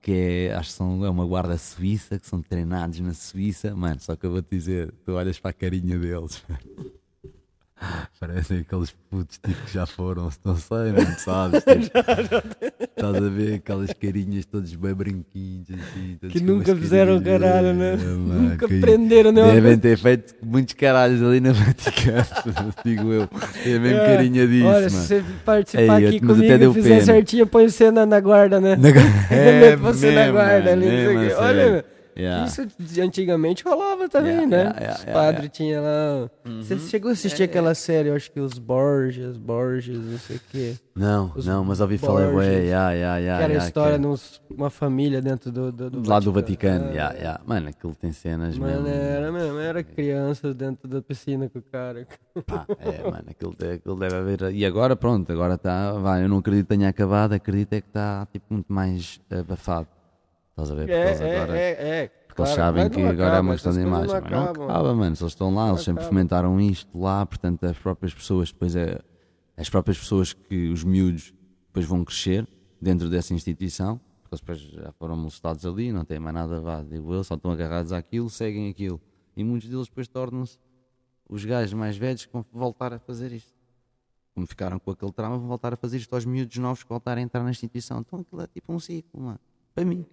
que é, acho que são, é uma guarda suíça, que são treinados na Suíça. Mano, só que eu vou-te dizer, tu olhas para a carinha deles, <laughs> <laughs> Parecem aqueles putos tipo, que já foram, não sei, não sabes. Tipo, <laughs> estás a ver aquelas carinhas todos bem branquinhos, assim, Que nunca fizeram carinhas, caralho, né? é, mano, Nunca prenderam nenhuma Devem coisa. ter feito muitos caralhos ali na Vaticano, <laughs> digo eu. É mesmo É, carinha disso, Olha, mano. se você participar Ei, aqui comigo e fizer pena. certinho, põe você na, na guarda, né? Na- É, você na mesmo, guarda ali. mesmo quê. a Olha, Yeah. isso antigamente rolava também, Yeah, né? yeah, yeah, Os yeah, padres tinham lá. Você chegou a assistir aquela série, eu acho que os Borges, Borges, não sei o quê. Não, Os não, mas ouvi falar, ué, yeah, yeah, yeah, que era a yeah, história que- de uma família dentro do, do, do lá do Vaticano, É. yeah, yeah. mano, aquilo tem cenas Mano, mesmo. era mesmo, era criança dentro da piscina com o cara. Pá, é, mano, aquilo, aquilo deve haver. E agora, pronto, agora está. Vai, eu não acredito que tenha acabado, acredito é que está tipo, muito mais abafado. Estás a ver? Porque É, eles agora. é, é, é. Porque eles sabem que agora é uma questão de imagem. não acaba, mano. Se eles estão lá, eles sempre fomentaram isto lá, portanto, as próprias pessoas, depois é. As próprias pessoas que os miúdos depois vão crescer dentro dessa instituição, porque eles depois já foram molestados ali, não têm mais nada, vá, digo eu, só estão agarrados àquilo, seguem aquilo. E muitos deles depois tornam-se os gajos mais velhos que vão voltar a fazer isto. Como ficaram com aquele trauma, vão voltar a fazer isto aos miúdos novos que voltarem a entrar na instituição. Então aquilo é tipo um ciclo, mano. Para mim.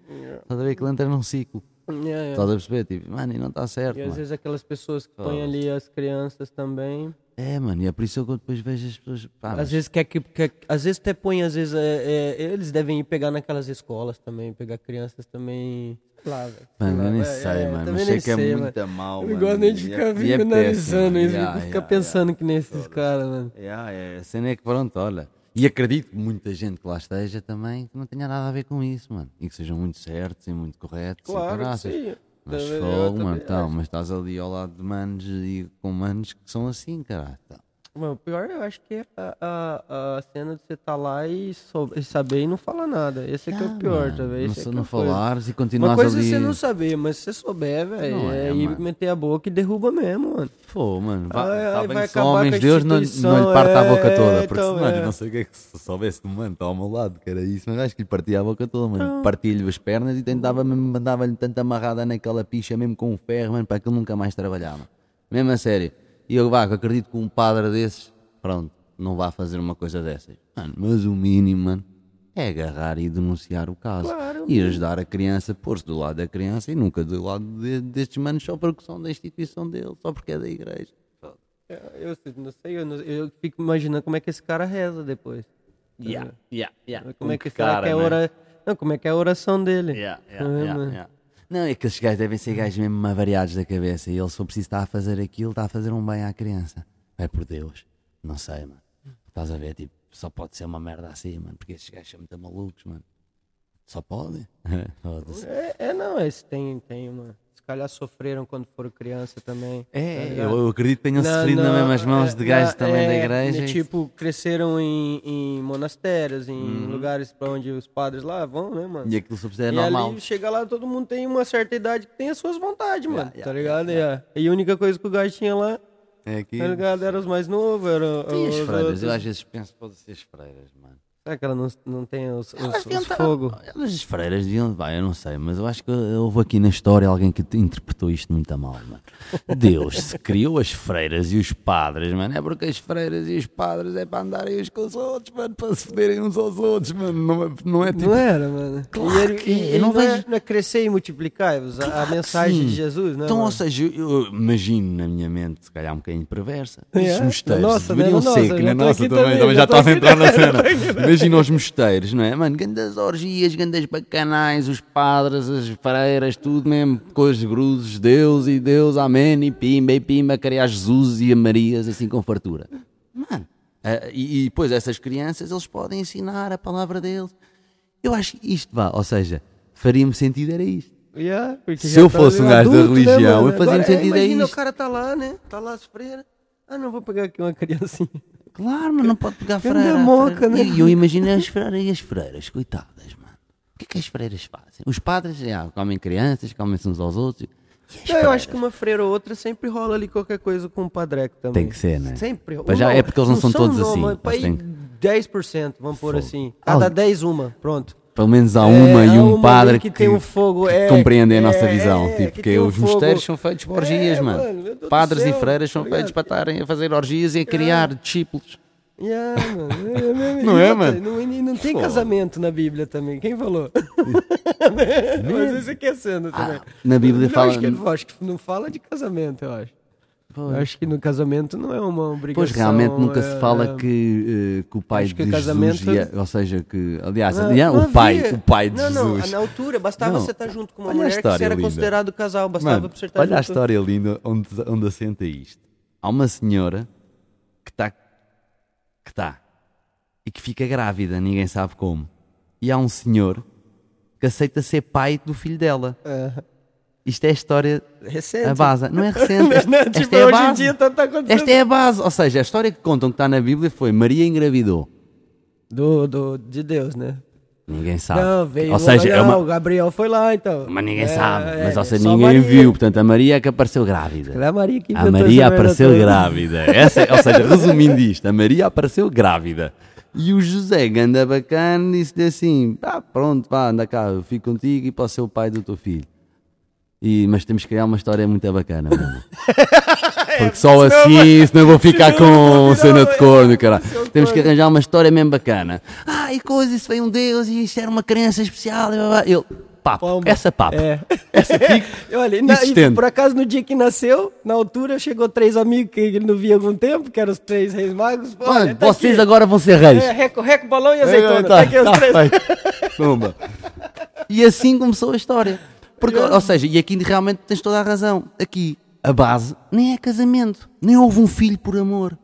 Estás a ver? Aquilo entra num ciclo. Yeah, yeah. Estás a perceber? Tipo, mano, e não está certo. E às mano. vezes aquelas pessoas que põem Oh. ali as crianças também. É, mano, e é por isso que eu depois vejo as pessoas. Pá, mas- Às vezes quer que, quer, às vezes até põe, às vezes é, é, eles devem ir pegar naquelas escolas também, pegar crianças também. Lá, sei Mano, eu nem é, sei, é, mano. Mas sei que é sei, mano. muito mal, Eu mano. não gosto nem de E é- ficar é vindo péssimo, analisando isso, yeah, ficar yeah, pensando que nem esses caras, mano. Yeah, é, a cena é que pronto, olha. E acredito que muita gente que lá esteja também que não tenha nada a ver com isso, mano. E que sejam muito certos e muito corretos. Claro sim. Mas fogo, mano, então, mas estás ali ao lado de manos e com manos que são assim, caralho. Então, Mano, o pior eu acho que é a, a, a cena de você tá lá e, sou- e saber e não falar nada. Esse é que é o pior, Mano, talvez. Não, Esse é é não a coisa. falares e Uma continuares coisa é ali. você não saber, mas se você souber, velho, Não é, é ir meter a boca e derruba mesmo, mano. Pô, mano, vá, Ai, ai, tá vai homens Deus não, não lhe parte a boca é, toda. Porque então, senão, é. não sei o que é que se soubesse do mano, está ao meu lado, que era isso, mas acho que lhe partia a boca toda, mano. Então. Partia-lhe as pernas e tentava mesmo, mandava-lhe tanto amarrada naquela picha, mesmo com um ferro, mano, para aquilo nunca mais trabalhava. Mesmo a sério. E eu, vá, acredito que um padre desses, pronto, não vá fazer uma coisa dessas. Mano, mas o mínimo, mano, é agarrar e denunciar o caso. Claro, e ajudar a criança, pôr-se do lado da criança e nunca do lado de- destes manos só porque são da instituição dele, só porque é da igreja. Eu, eu não sei, eu, não- eu fico imaginando como é que esse cara reza depois. Yeah, yeah, yeah. Como é que, cara, que é a né? ora... Não, como é que é a oração dele? Yeah, yeah, é, yeah, yeah. Não, é que esses gajos devem ser gajos mesmo avariados da cabeça. E ele, se for preciso estar a fazer aquilo, está a fazer um bem à criança. É por Deus. Não sei, mano. Estás a ver, tipo, só pode ser uma merda assim, mano. Porque esses gajos são muito malucos, mano. Só pode. <laughs> É, é, não, esse tem, tem uma... Calhar sofreram quando foram criança também. tá é, ligado? eu, acredito que tenham sofrido nas mesmas mãos é, de gajos não, também da é, igreja. né, e- tipo, cresceram em, em monastérios, em Uhum. lugares pra onde os padres lá vão, né, mano? E aquilo é normal. ali chega lá, todo mundo tem uma certa idade que tem as suas vontades, mano. yeah, tá ligado? É. E a única coisa que o gajo tinha lá, É aqui. tá ligado? Era os mais novos, era E as freiras? Eu às vezes penso, pode ser as freiras, mano. Será que ela não, não tem os, os, os fogo? As freiras deviam. Vai, eu não sei, mas eu acho que houve aqui na história alguém que te- interpretou isto muito a mal, mano. Deus se criou as freiras e os padres, mano. É porque as freiras e os padres é para andarem uns com os outros, mano, para se foderem uns aos outros, mano. Não é, não é tipo. Não era, mano. Claro e e, é, eu não não, vejo- é, não é crescer e multiplicar a, a mensagem sim. de Jesus, né? Então, mano? ou seja, eu eu imagino na minha mente, se calhar um bocadinho perversa, É, os na mosteiros nossa, né? deveriam Na ser, nossa, que já na tô nossa aqui também, também, também já já estás a entrar na cena. Imagina os mosteiros, não é? Mano, grandes orgias, grandes bacanais, os padres, as freiras, tudo mesmo, com as cruzes, Deus e Deus, amém, e pimba, e pimba, criar Jesus e a Marias assim com fartura. Mano, eh, e, e depois essas crianças, eles podem ensinar a palavra deles. Eu acho que isto vá, ou seja, faria-me sentido era isto. Yeah, Se eu tá fosse um gajo da né, religião, mano? eu fazia-me é, sentido a Imagina isto. o cara tá lá, né? Tá lá as freiras. Ah, não, vou pegar aqui uma criancinha. Claro, mas não pode pegar freira. moca, né? E eu imagino as freiras e as freiras, coitadas, mano. O que é que as freiras fazem? Os padres, já, comem crianças, comem-se uns aos outros. Não, eu acho que uma freira ou outra sempre rola ali qualquer coisa com o padreco também. Tem que ser, né? Sempre. Mas já é porque eles não são todos assim, Mas para eles aí têm- 10%, vamos pôr assim. Cada Ah, 10 uma, pronto. Pelo menos há uma É, e um padre que, que tem um fogo, que é, compreendem a nossa é, visão. é, tipo, que um os fogo. mosteiros são feitos para orgias, É, mano. mano, do Padres e freiras são feitos para estarem a fazer orgias e a criar discípulos. Yeah, mano. É. <laughs> Não é, mano? Não, não tem casamento na Bíblia também. Quem falou? Mas isso aqui é sendo também. Ah, na Bíblia Não, fala. Acho que, acho que não fala de casamento, eu acho. Eu acho que no casamento não é uma obrigação. Pois realmente nunca se é, fala é. que, eh, que o pai de casamento- Jesus, ia- ou seja, que aliás, Não, aliás, não o pai, havia. o pai de não, Jesus. Não, na altura, bastava Não. você estar junto com uma Olha a mulher que era linda. considerado casal, bastava Mano, você estar olha a junto. história linda onde, onde assenta isto. Há uma senhora que está que está e que fica grávida, ninguém sabe como. E há um senhor que aceita ser pai do filho dela. É. Isto é a história Recente. a base. Não é recente. Esta, <laughs> Não, esta tipo, é a hoje em base. dia tá, tá acontecendo. Esta é a base. Ou seja, a história que contam que está na Bíblia foi Maria engravidou. Do, do, de Deus, né? Ninguém sabe. Não, veio. ou seja, é não, uma, o Gabriel foi lá, então. Mas ninguém É, sabe. Mas é, ou seja, ninguém Maria. viu. Portanto, a Maria é que apareceu grávida. É a Maria que A Maria apareceu grávida. Essa, ou seja, resumindo isto, a Maria apareceu grávida. E o José, ganda bacana, disse-lhe assim: ah, pronto, vá, anda cá, eu fico contigo e posso ser o pai do teu filho. E, mas temos que criar uma história muito bacana, mesmo. <laughs> Porque só assim, senão eu vou ficar com <laughs> cena de um- corno, caralho. seu Temos que arranjar uma história mesmo bacana. Ah, e coisa, isso foi um Deus e isto era uma criança especial. E. Ele, papo, Pomba. essa papo. É. <laughs> Essa fica. Olha, e na- e por acaso no dia que nasceu, na altura, chegou três amigos que ele não via há algum tempo, que eram os três reis magos. Olha, Mano, tá vocês aqui. agora vão ser reis. É, reco, reco, balão e azeitona. Tá, Tá, aqui os tá três. feito. Pumba. E assim começou a história. Porque, ou seja, e aqui realmente tens toda a razão. Aqui, a base nem é casamento. Nem houve um filho por amor.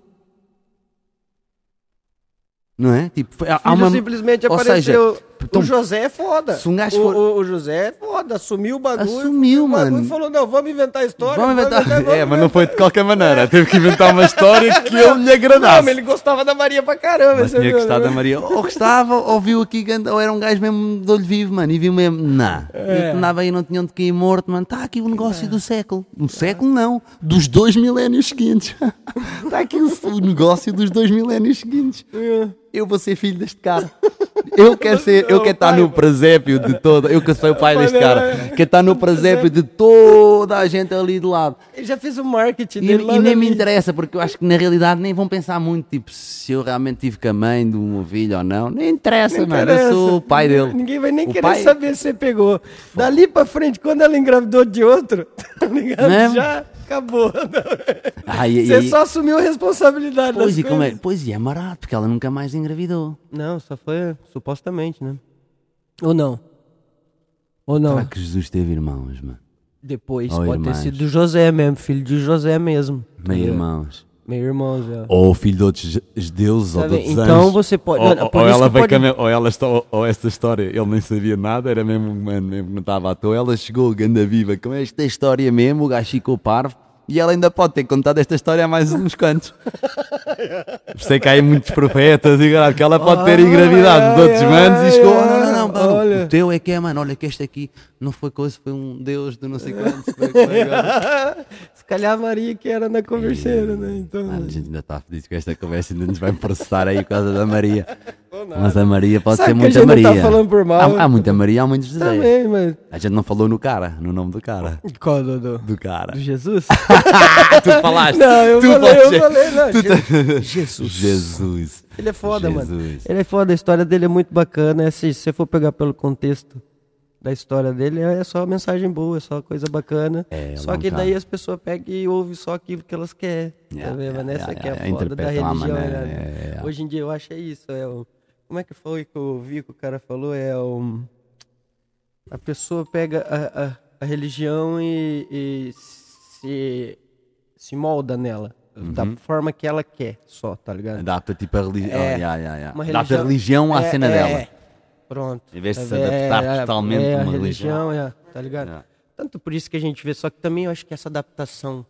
Não é? Tipo, foi- há uma, simplesmente ou apareceu. Seja, então, o José é foda. se um gajo o, for- o, o José é foda, assumiu o bagulho. Assumiu, o bagulho mano. E falou, não, vamos inventar a história. Vamos inventar. vamos É, mas não inventar. foi de qualquer maneira. Teve que inventar uma história que ele lhe Não, agradasse. mas ele gostava da Maria pra caramba. Mas você tinha gostado da Maria. Ou gostava, ou viu aqui, ou era um gajo mesmo de olho vivo, mano, e viu mesmo, não. É. E andava aí, não tinham de cair morto, mano. Está aqui o negócio do século. Do século não, dos dois milénios seguintes. Está <laughs> aqui o, o negócio dos dois milénios seguintes. É. Eu vou ser filho deste cara. Eu <laughs> quero ser, eu quero estar no presépio de toda. Eu que sou o pai deste cara. Quero estar no presépio de toda a gente ali do lado. Ele já fez o marketing E, dele e logo nem me interessa, porque eu acho que na realidade nem vão pensar muito, tipo, se eu realmente tive com a mãe do meu filho ou não. Nem interessa, Não mano. interessa. Eu sou o pai dele. Ninguém vai nem O querer pai- saber se você pegou. Dali pra frente, quando ela engravidou de outro, <laughs> tá ligado? Né? Já acabou. <laughs> Ah, e- Você e- só assumiu a responsabilidade Pois, e como é? Pois, e é barato, porque ela nunca mais engravidou. Não, só foi supostamente, né? Ou não? Ou não? Será que Jesus teve irmãos, mano? Depois Ou pode irmãs. ter sido do José mesmo, filho de José mesmo. Meio É. irmãos. Meio irmãos, é. Ou filho de outros deuses ou Tá de outros Então anjos. você pode- Ou, não, ou- ou ela pode- com a me- ou ela só, ou esta história, ele nem sabia nada, era mesmo, mano, mesmo que não estava à toa. Ela chegou, ganda viva, com esta história mesmo, o gajo ficou parvo. E ela ainda pode ter contado esta história a mais uns quantos. <laughs> Sei que há aí muitos profetas e que ela pode ter engravidado de outros manos e chegou. ai, Não, não, não, mano, olha." o teu é que é, mano. Olha que este aqui não foi coisa, foi um deus de não sei quantos. <laughs> foi- foi agora." Se calhar a Maria que era na converseira, né? Então. Mano, a gente ainda está feliz com esta conversa, ainda nos vai processar aí por causa da Maria. <laughs> Mas a Maria pode Sabe ser muita gente não tá Maria. falando por mal. Há, há muita Maria, há muitos José. Também, mas. A gente não falou no cara, no nome do cara. Qual do, do, Do cara. do Jesus? Ah, <laughs> tu falaste. Não, eu tu falei, eu falaste. falei, não. Tu tá- Jesus. Jesus. Ele é foda, mano. Jesus. Ele é foda, a história dele é muito bacana. Se você for pegar pelo contexto da história dele, é só mensagem boa, é só coisa bacana. É, só que daí as pessoas pegam e ouvem só aquilo que elas querem. Yeah, tá vendo? yeah, essa yeah, que é a yeah, foda da religião. né? é, é, é. Hoje em dia eu acho é isso. É o... Como é que foi que eu vi que o cara falou? É o... A pessoa pega a, a, a religião e, e se, se molda nela. Da Uhum. forma que ela quer, só, tá ligado? Adapta tipo a religião. É, Oh, yeah, yeah, yeah. Adapta a religião à é, cena é, dela. Pronto. Em vez de Tá se adaptar É, totalmente é, a uma religião, é, tá ligado? É. Tanto por isso que a gente vê, só que também eu acho que essa adaptação,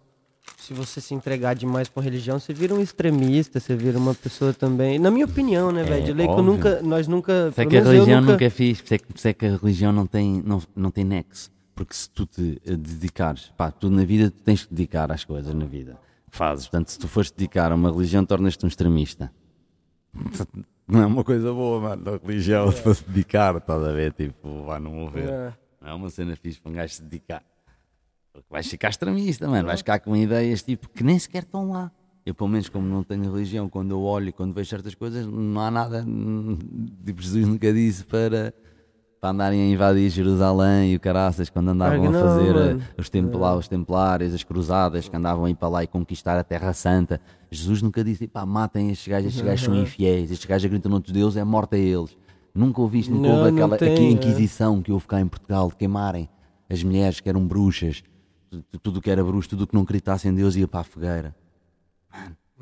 se você se entregar demais com religião, você vira um extremista, você vira uma pessoa também. Na minha opinião, né, velho? De lei que nunca, nós nunca. Sei que a religião nunca- nunca é fixe, é que- é que a religião não tem, não, não tem nexo. Porque se tu te eh, dedicares, pá, tu na vida tu tens que dedicar às coisas na vida fazes. Portanto, se tu fores dedicar a uma religião, tornas-te um extremista. Não é uma coisa boa, mano. A religião, se fosse dedicar, estás a ver? Tipo, vai não morrer. É. Não é uma cena fixe para um gajo se dedicar. Porque vais ficar extremista, mano. Vais ficar com ideias tipo que nem sequer estão lá. Eu, pelo menos, como não tenho religião, quando eu olho e quando vejo certas coisas, não há nada. Tipo, Jesus nunca disse para, para andarem a invadir Jerusalém e o caraças, quando andavam a fazer eh, mano. os, templa, os templários, as cruzadas, que andavam a ir para lá e conquistar a Terra Santa. Jesus nunca disse, pá, matem estes gajos, estes gajos são infiéis, estes gajos acreditam noutros deuses, é morte a eles. Nunca ouvi isto, nunca Não, houve aquela tem, aqui, é. Inquisição que houve cá em Portugal, de queimarem as mulheres que eram bruxas, tu- tudo que era bruxo, tudo o que não acreditasse em Deus ia para a fogueira.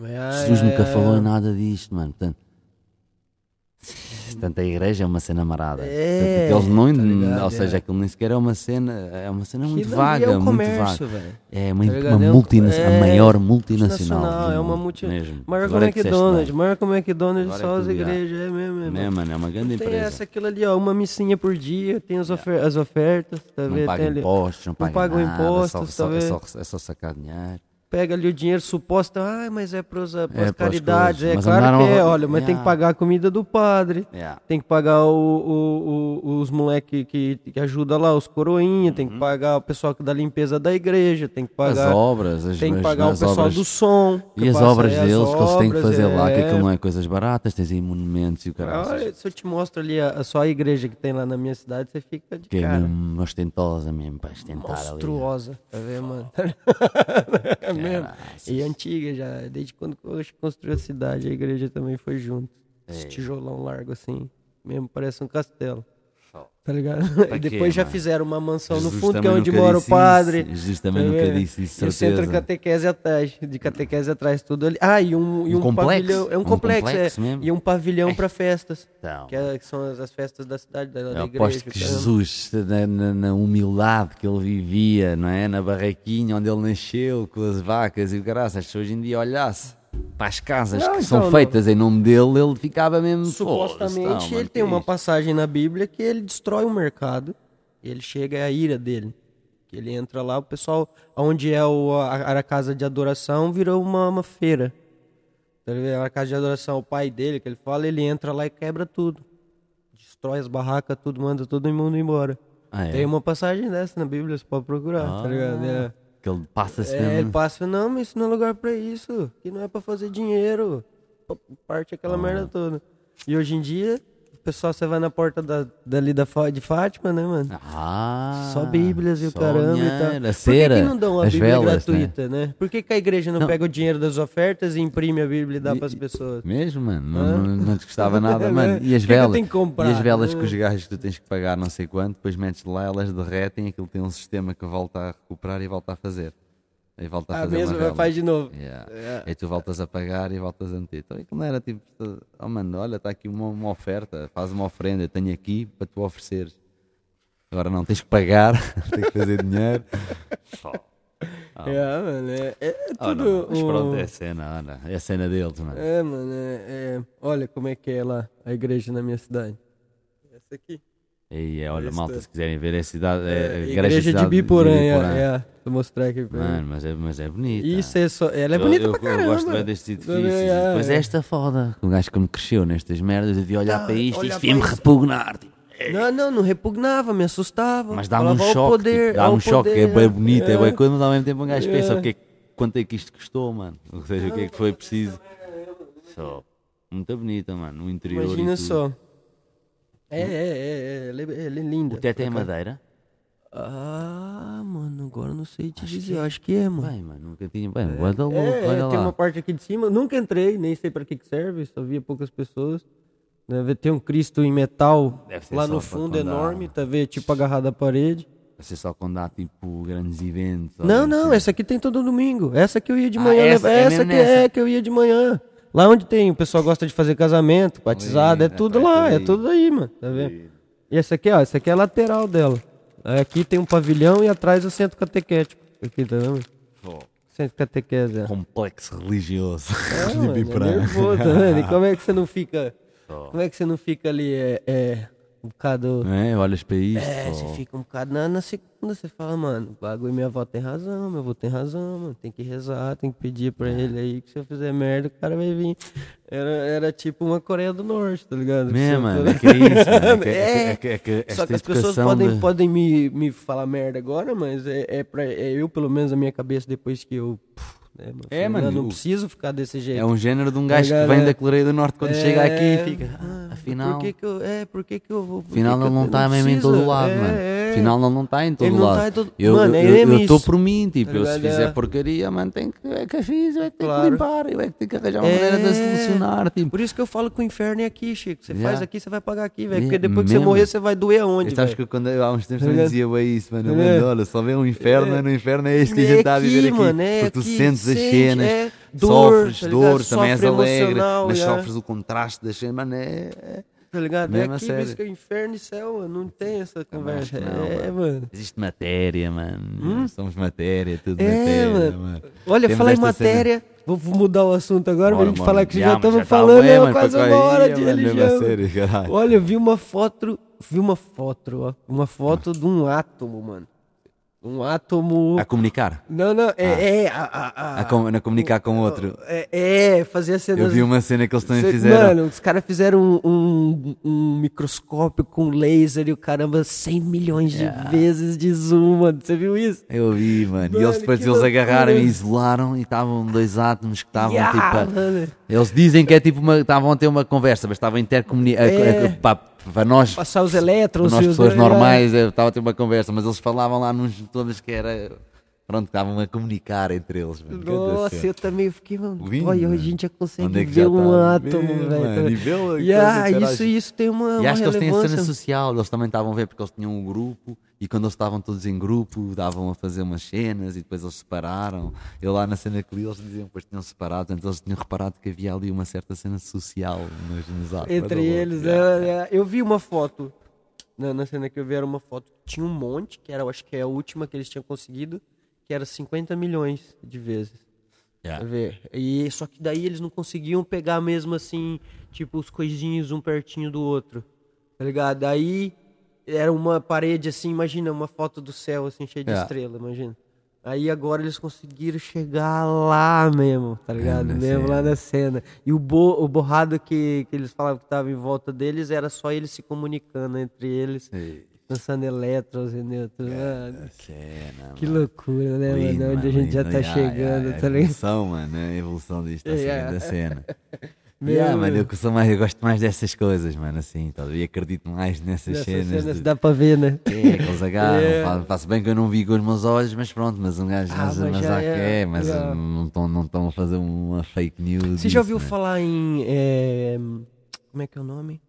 É, Jesus é, nunca é, falou em nada disto, mano. Portanto, <laughs> portanto, a igreja é uma cena marada. É, Portanto, eles não, tá ligado, ou seja, é. aquilo nem sequer é uma cena, é uma cena muito Aquilo ali vaga, é o muito comércio, vaga. velho. É uma, Tá uma ligado? É um- multina- é a maior multinacional. Multinacional, é uma mundo, multi... mesmo. Maior que o Agora é que disseste McDonald's, maior que o McDonald's, só é as igrejas, é mesmo, é É, mesmo. é uma grande Tem empresa. essa, aquilo ali, ó, uma missinha por dia, tem as, ofer- as ofertas, tá Não vendo? paga Tem ali- impostos, não paga pagam nada, impostos, só, tá só, é, vendo? só, é só sacar dinheiro. Pega ali o dinheiro suposto, ah, mas é para as É, caridades. É Mas claro que é, olha, mas tem que Yeah. pagar a comida do padre. Yeah. Tem que pagar o, o- o- os moleques que, que ajuda lá, os coroinhas, tem que pagar o pessoal que dá limpeza da igreja, tem que pagar. Uhum. As obras, as, tem que pagar o pessoal obras, do som. que E as obras aí, as deles que eles têm que fazer lá, que é. aquilo não é coisas baratas, tens aí monumentos e o caralho. Olha, se eu te mostro ali a, a- só a igreja que tem lá na minha cidade, você fica de Que é cara. mesmo ostentosa mesmo, para ostentar ali. Monstruosa, tá vendo, mano? <laughs> é mesmo. E antiga já, desde quando construiu a cidade, a igreja também foi junto. É. Esse tijolão largo assim, mesmo parece um castelo. Tá ligado? Pra e depois já mano? fizeram uma mansão no Jesus fundo, que é onde mora o padre. isso. Jesus também Tá nunca disse isso, E o centro catequese atrás, de catequese atrás, tudo ali. Ah, e um, e Um um, complexo? pavilhão. É um Um complexo, complexo é. E um pavilhão pra festas. Então, Que, é- que são as, as festas da cidade, da, da eu igreja. aposto que caramba. Jesus, na, na- na humildade que ele vivia, não é? Na barraquinha onde ele nasceu, com as vacas e o graças, se hoje em dia olhasse para as casas Não, que então, são não. feitas em nome dele, ele ficava mesmo Supostamente "Foda-se, não, ele tem uma isto?" passagem na Bíblia que ele destrói o mercado. Ele chega a ira dele. Que ele entra lá, o pessoal, onde é o, a, a casa de adoração, virou uma, uma feira. Tá? A casa de adoração, o pai dele, que ele fala, ele entra lá e quebra tudo. Destrói as barracas, tudo, manda todo mundo embora. Ah, é? Tem uma passagem dessa na Bíblia, você pode procurar, tá Ah, ligado? É. Que ele passa-se É, ele passa, não, mas isso não é lugar pra isso. Que não é pra fazer dinheiro. Parte aquela merda toda. E hoje em dia, pessoal, você vai na porta da, dali da, de Fátima, né, mano? Ah, Só Bíblias e o caramba e tal. Por que, cera, que não dão a as Bíblia velas, né? gratuita, né? Por que, que a igreja não, Não. pega o dinheiro das ofertas e imprime a Bíblia e dá E- pras pessoas? Mesmo, mano, não, não, não te gostava <laughs> nada, mano. E as que que velas? que comprar? E as velas Hã? que os gajos que tu tens que pagar não sei quanto, depois metes lá, elas derretem, aquilo tem um sistema que volta a recuperar e volta a fazer. Aí volta a Ah, fazer mesmo, uma vai vela. faz de novo. Yeah. É. Aí tu voltas a pagar e voltas a meter. Então aquilo não era tipo, oh mano, olha, está aqui uma, uma oferta, faz uma oferenda, eu tenho aqui para tu ofereceres. Agora não, tens que pagar, <laughs> tens que fazer dinheiro. <laughs> Ah. É, mano, é, é Oh, tudo... não, mas pronto, é a cena, olha, é a cena deles, mano. É, mano, é, é- Olha como é que é lá a igreja na minha cidade. Essa aqui. E é, olha, malta, se quiserem ver a cidade, é, a É, igreja, igreja de Biporã, é, Biporã. é. Vou mostrar aqui pra Mano, mas é, mas é bonita. Isso é só. Ela é Eu- bonita eu, pra eu caramba. gosto bem destes edifícios. É, Mas é. esta foda. O gajo como cresceu nestas merdas, eu devia olhar Não, para isto e isto para ia-me repugnar. tipo. Não, não, não repugnava, me assustava. Mas dá-me um choque. poder, tipo, dá-me ó, um choque, é poder, bem bonito, é é. bem coisa, mas ao mesmo tempo um gajo É. pensa o que é, que- quanto é que isto custou, mano. Ou seja, o que é que foi preciso. Só. Muito bonita, mano. O interior. Imagina só. É, é, é, é, ela é, ela é linda. O teto é acaso. madeira? Ah, mano, agora não sei te dizer. Acho que é, mano. Bem, mano, nunca tinha. Bem, guarda louco, É, olha tem lá. uma parte aqui de cima. Nunca entrei, nem sei pra que, que serve. Só via poucas pessoas. Deve ter um Cristo em metal lá no fundo, quando dá- enorme. Tá vendo? Tipo agarrado à parede. Vai ser só quando há tipo grandes eventos. ou Não, assim. não, essa aqui tem todo domingo. Essa que eu ia de Ah, manhã. essa, leva- é essa mesmo que nessa? é que eu ia de manhã. Lá onde tem, o pessoal gosta de fazer casamento, batizado, é é, tudo tá, lá, é aí. tudo aí, mano. Tá vendo? E essa aqui, ó, essa aqui é a lateral dela. Aqui tem um pavilhão e atrás o centro catequético. Aqui, tá vendo? Centro catequese. é. Complexo religioso. É, <laughs> mano, é nervoso, tá vendo? E como é que você não fica. Como é que você não fica ali, é, é um bocado. É, olhas para isto. É, você fica um bocado. Na, na segunda você fala, mano, o bagulho, minha avó tem razão, meu avô tem razão, mano. Tem que rezar, tem que pedir pra ele aí que se eu fizer merda, o cara vai vir. Era, era tipo uma Coreia do Norte, tá ligado? Eu- mano, é que é isso, mano. É que, é, <laughs> É. que- é que- é Só que as pessoas podem, de- podem me, me falar merda agora, mas é, é, pra, é eu, pelo menos, a minha cabeça, depois que eu. puf, né, mano, É, mano, Não, preciso ficar desse jeito. É um género de um gajo que vem é. da Coreia do Norte quando chega aqui É, e fica. "Ah, afinal, Por que que eu, é, por que que eu vou... afinal que que ele eu- não está mesmo em todo lado, É, mano. é. Afinal ele não está em todo lado. tá em todo- Eu Mano, é eu- eu estou isso. por mim, tipo, Tá eu se fizer É. porcaria, mano, tem que, é que fiz, vai ter Claro. que limpar, eu é que tenho que arranjar uma maneira de É. solucionar, tipo. Por isso que eu falo que o inferno é aqui, Chico. Você Yeah. faz aqui, você vai pagar aqui, velho. Porque depois que você morrer, você vai doer aonde, velho? que quando eu, há uns tempos Tá também ligado? dizia isso, mano. É. olha, só vê um inferno, É. no inferno é este que a É gente está a viver aqui, é porque tu aqui, as cenas, é dor, sofres tá dor, também és alegre, mas yeah. sofres o contraste das cenas, mano, é. é- Tá ligado? Mesmo é a aqui, sério. que é inferno e céu, mano. Não tem essa conversa. não, é, mano. mano. Existe matéria, mano. Somos matéria, tudo Hum? É, matéria, mano. mano. Olha, Temos falar em esta cena- matéria. Vou, mudar o assunto agora pra Bora, gente bora. falar que já mas estamos tá falando há mano, quase uma hora de a religião. sério. Olha, eu vi uma foto, vi uma foto, ó, uma foto de um átomo, mano. Um átomo. A comunicar. Não, não, é, é a, a, a- A, com, comunicar com outro. é, é, fazer cenas. Eu vi uma cena que eles também Cê- fizeram. Mano, os caras fizeram um, um, um microscópio com laser e o caramba, 100 milhões de vezes de zoom, mano. Você viu isso? Eu vi, mano. e Mano, eles depois eles loucura. agarraram e isolaram e estavam dois átomos que estavam Yeah, tipo. a- mano. Eles dizem que é tipo uma. Estavam a ter uma conversa, mas estavam intercomunicados. É. Para, para nós, Passar os elétrons. para nós pessoas normais, eh, estava a ter uma conversa, mas eles falavam lá nos todos que era. Pronto, estavam a comunicar entre eles. mano. Nossa, eu também fiquei, mano. Lindo, olha, a gente já consegue é ver um tá? átomo, velho. mano, e vê lá E quando ah, interage. isso, isso tem uma, E uma acho que eles têm a cena relevância. social, eles também estavam a ver porque eles tinham um grupo e quando eles estavam todos em grupo davam a fazer umas cenas e depois eles separaram. Eu lá na cena que li eles diziam que depois tinham separado, então eles tinham reparado que havia ali uma certa cena social nos, nos atos. Entre eles, yeah. é, é, eu vi uma foto, na, na cena que eu vi era uma foto, tinha um monte, que era, eu acho que é a última que eles tinham conseguido, que era 50 milhões de vezes. Yeah. Ver? E só que daí eles não conseguiam pegar mesmo assim, tipo, os coisinhos um pertinho do outro. Tá ligado? Aí era uma parede assim, imagina, uma foto do céu assim, cheia de É. estrela, imagina. Aí agora eles conseguiram chegar lá mesmo, tá ligado? na mesmo lá cena. na cena. E o, bo, o borrado que, que eles falavam que tava em volta deles era só eles se comunicando entre eles, Sim. lançando elétrons e nêutrons. Mano, Cena, que mano. loucura, né, Lindo, mano? Onde a gente já tá Yeah, chegando, yeah, tá ligado? evolução, mano, a evolução disto, Yeah. da cena. <laughs> Meu, yeah, mano, eu, sou mais, eu gosto mais dessas coisas, mano, assim, tá, e acredito mais nessas Nessas cenas. cenas de- dá pra ver, né? É, que eles <laughs> agarram, É. fa- faço bem que eu não vi com os meus olhos, mas pronto, mas um gajo, Ah, mas, mas mas há que é, é, mas uh, não estão não tão a fazer uma fake news. Você já ouviu né? falar em. é, como é que é o nome?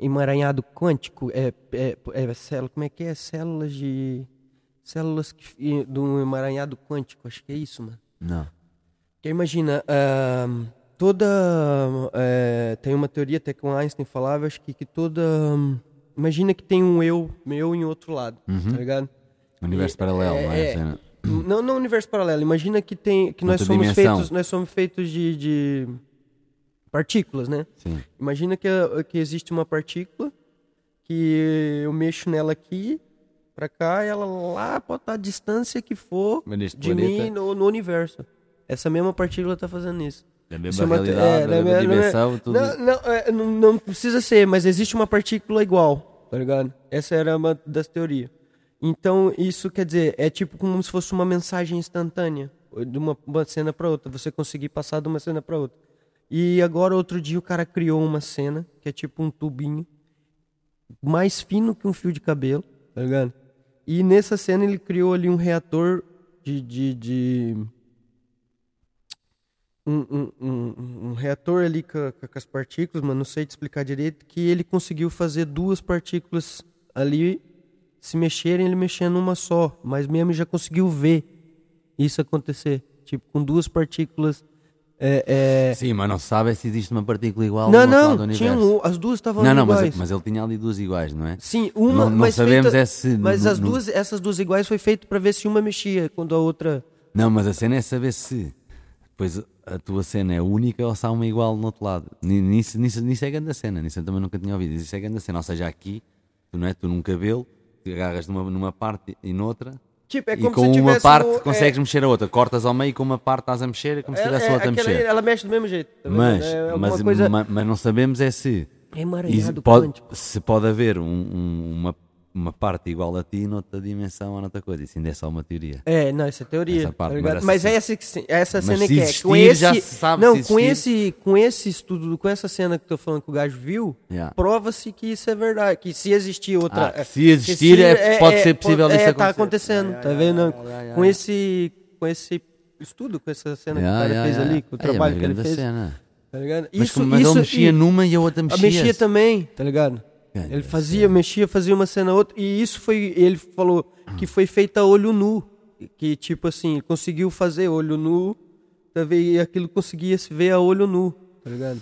Emaranhado quântico? É, é, é célula, como é que é? Células de. Células que, do emaranhado quântico, acho que é isso, mano. Não. Porque imagina, ahn, toda. é, tem uma teoria até que o Einstein falava, acho que, que toda. imagina que tem um eu meu em outro lado, tá ligado? Universo E- paralelo, é, não é? é. Cena. Não, não universo paralelo. Imagina que tem que nós Outra somos dimensão. feitos, nós somos feitos de, de partículas, né? Sim. Imagina que, que existe uma partícula que eu mexo nela aqui pra cá, e ela lá pode estar a distância que for de planeta- mim no, no universo. Essa mesma partícula tá fazendo isso. Da mesma é uma- realidade, é, da mesma dimensão, tudo. Não, não, é, não, não precisa ser, mas existe uma partícula igual, tá ligado? Essa era uma das teorias. Então, isso quer dizer, é tipo como se fosse uma mensagem instantânea, de uma, uma cena para outra, você conseguir passar de uma cena para outra. E agora, outro dia, o cara criou uma cena, que é tipo um tubinho, mais fino que um fio de cabelo, tá ligado? E nessa cena ele criou ali um reator de. de, de um, um, um, um reator ali com, com as partículas, mas não sei te explicar direito, que ele conseguiu fazer duas partículas ali se mexerem, ele mexendo numa só, mas mesmo já conseguiu ver isso acontecer. Tipo, com duas partículas. É, é... Sim, mas não sabe se existe uma partícula igual Não, do não, tinha universo. as duas estavam Não, não, mas, iguais. mas ele tinha ali duas iguais, não é? Sim, uma, Não- não mas sabemos feita, é se Mas as duas, essas duas iguais foi feito para ver se uma mexia quando a outra. Não, mas a cena é saber se depois a tua cena é única ou se há uma igual no outro lado. Ni- Nisso, nisso, nisso é grande a cena, nisso eu também nunca tinha ouvido. Isso é grande a cena, ou seja, aqui, tu, não é? tu num cabelo, te agarras numa, numa parte e noutra, Tipo, é e com se uma parte um- consegues é, mexer a outra, cortas ao meio e com uma parte estás a mexer, é como se estivesse a outra a mexer. ela mexe do mesmo jeito. tá? Mas, é mas, coisa ma- mas não sabemos é se, is- pode, se pode haver um- um- uma, uma parte igual a ti noutra dimensão ou noutra coisa. Isso ainda é só uma teoria. É, não, essa é teoria. Essa parte, tá mas mas essa é essa, que se- essa Mas cena se que é. Com esse, já se sabe não, se com esse, com esse estudo, com essa cena que eu tô falando que o gajo viu, Yeah. prova-se que isso é verdade. Que se existir outra. Ah, se existir, é- pode ser possível é, disso é, tá acontecer. acontecendo, tá vendo? com esse. Com esse estudo, com essa cena que o cara fez ali, com o É, trabalho que ele fez. cena. Tá ligado? Mas, isso, como- mas isso, ele mexia e- numa e a outra a mexia. mexia também, tá ligado? Ele fazia, mexia, fazia uma cena outra. E isso foi. Ele falou que foi feita a olho nu. Que, tipo assim, conseguiu fazer olho nu. E aquilo conseguia se ver a olho nu, tá ligado?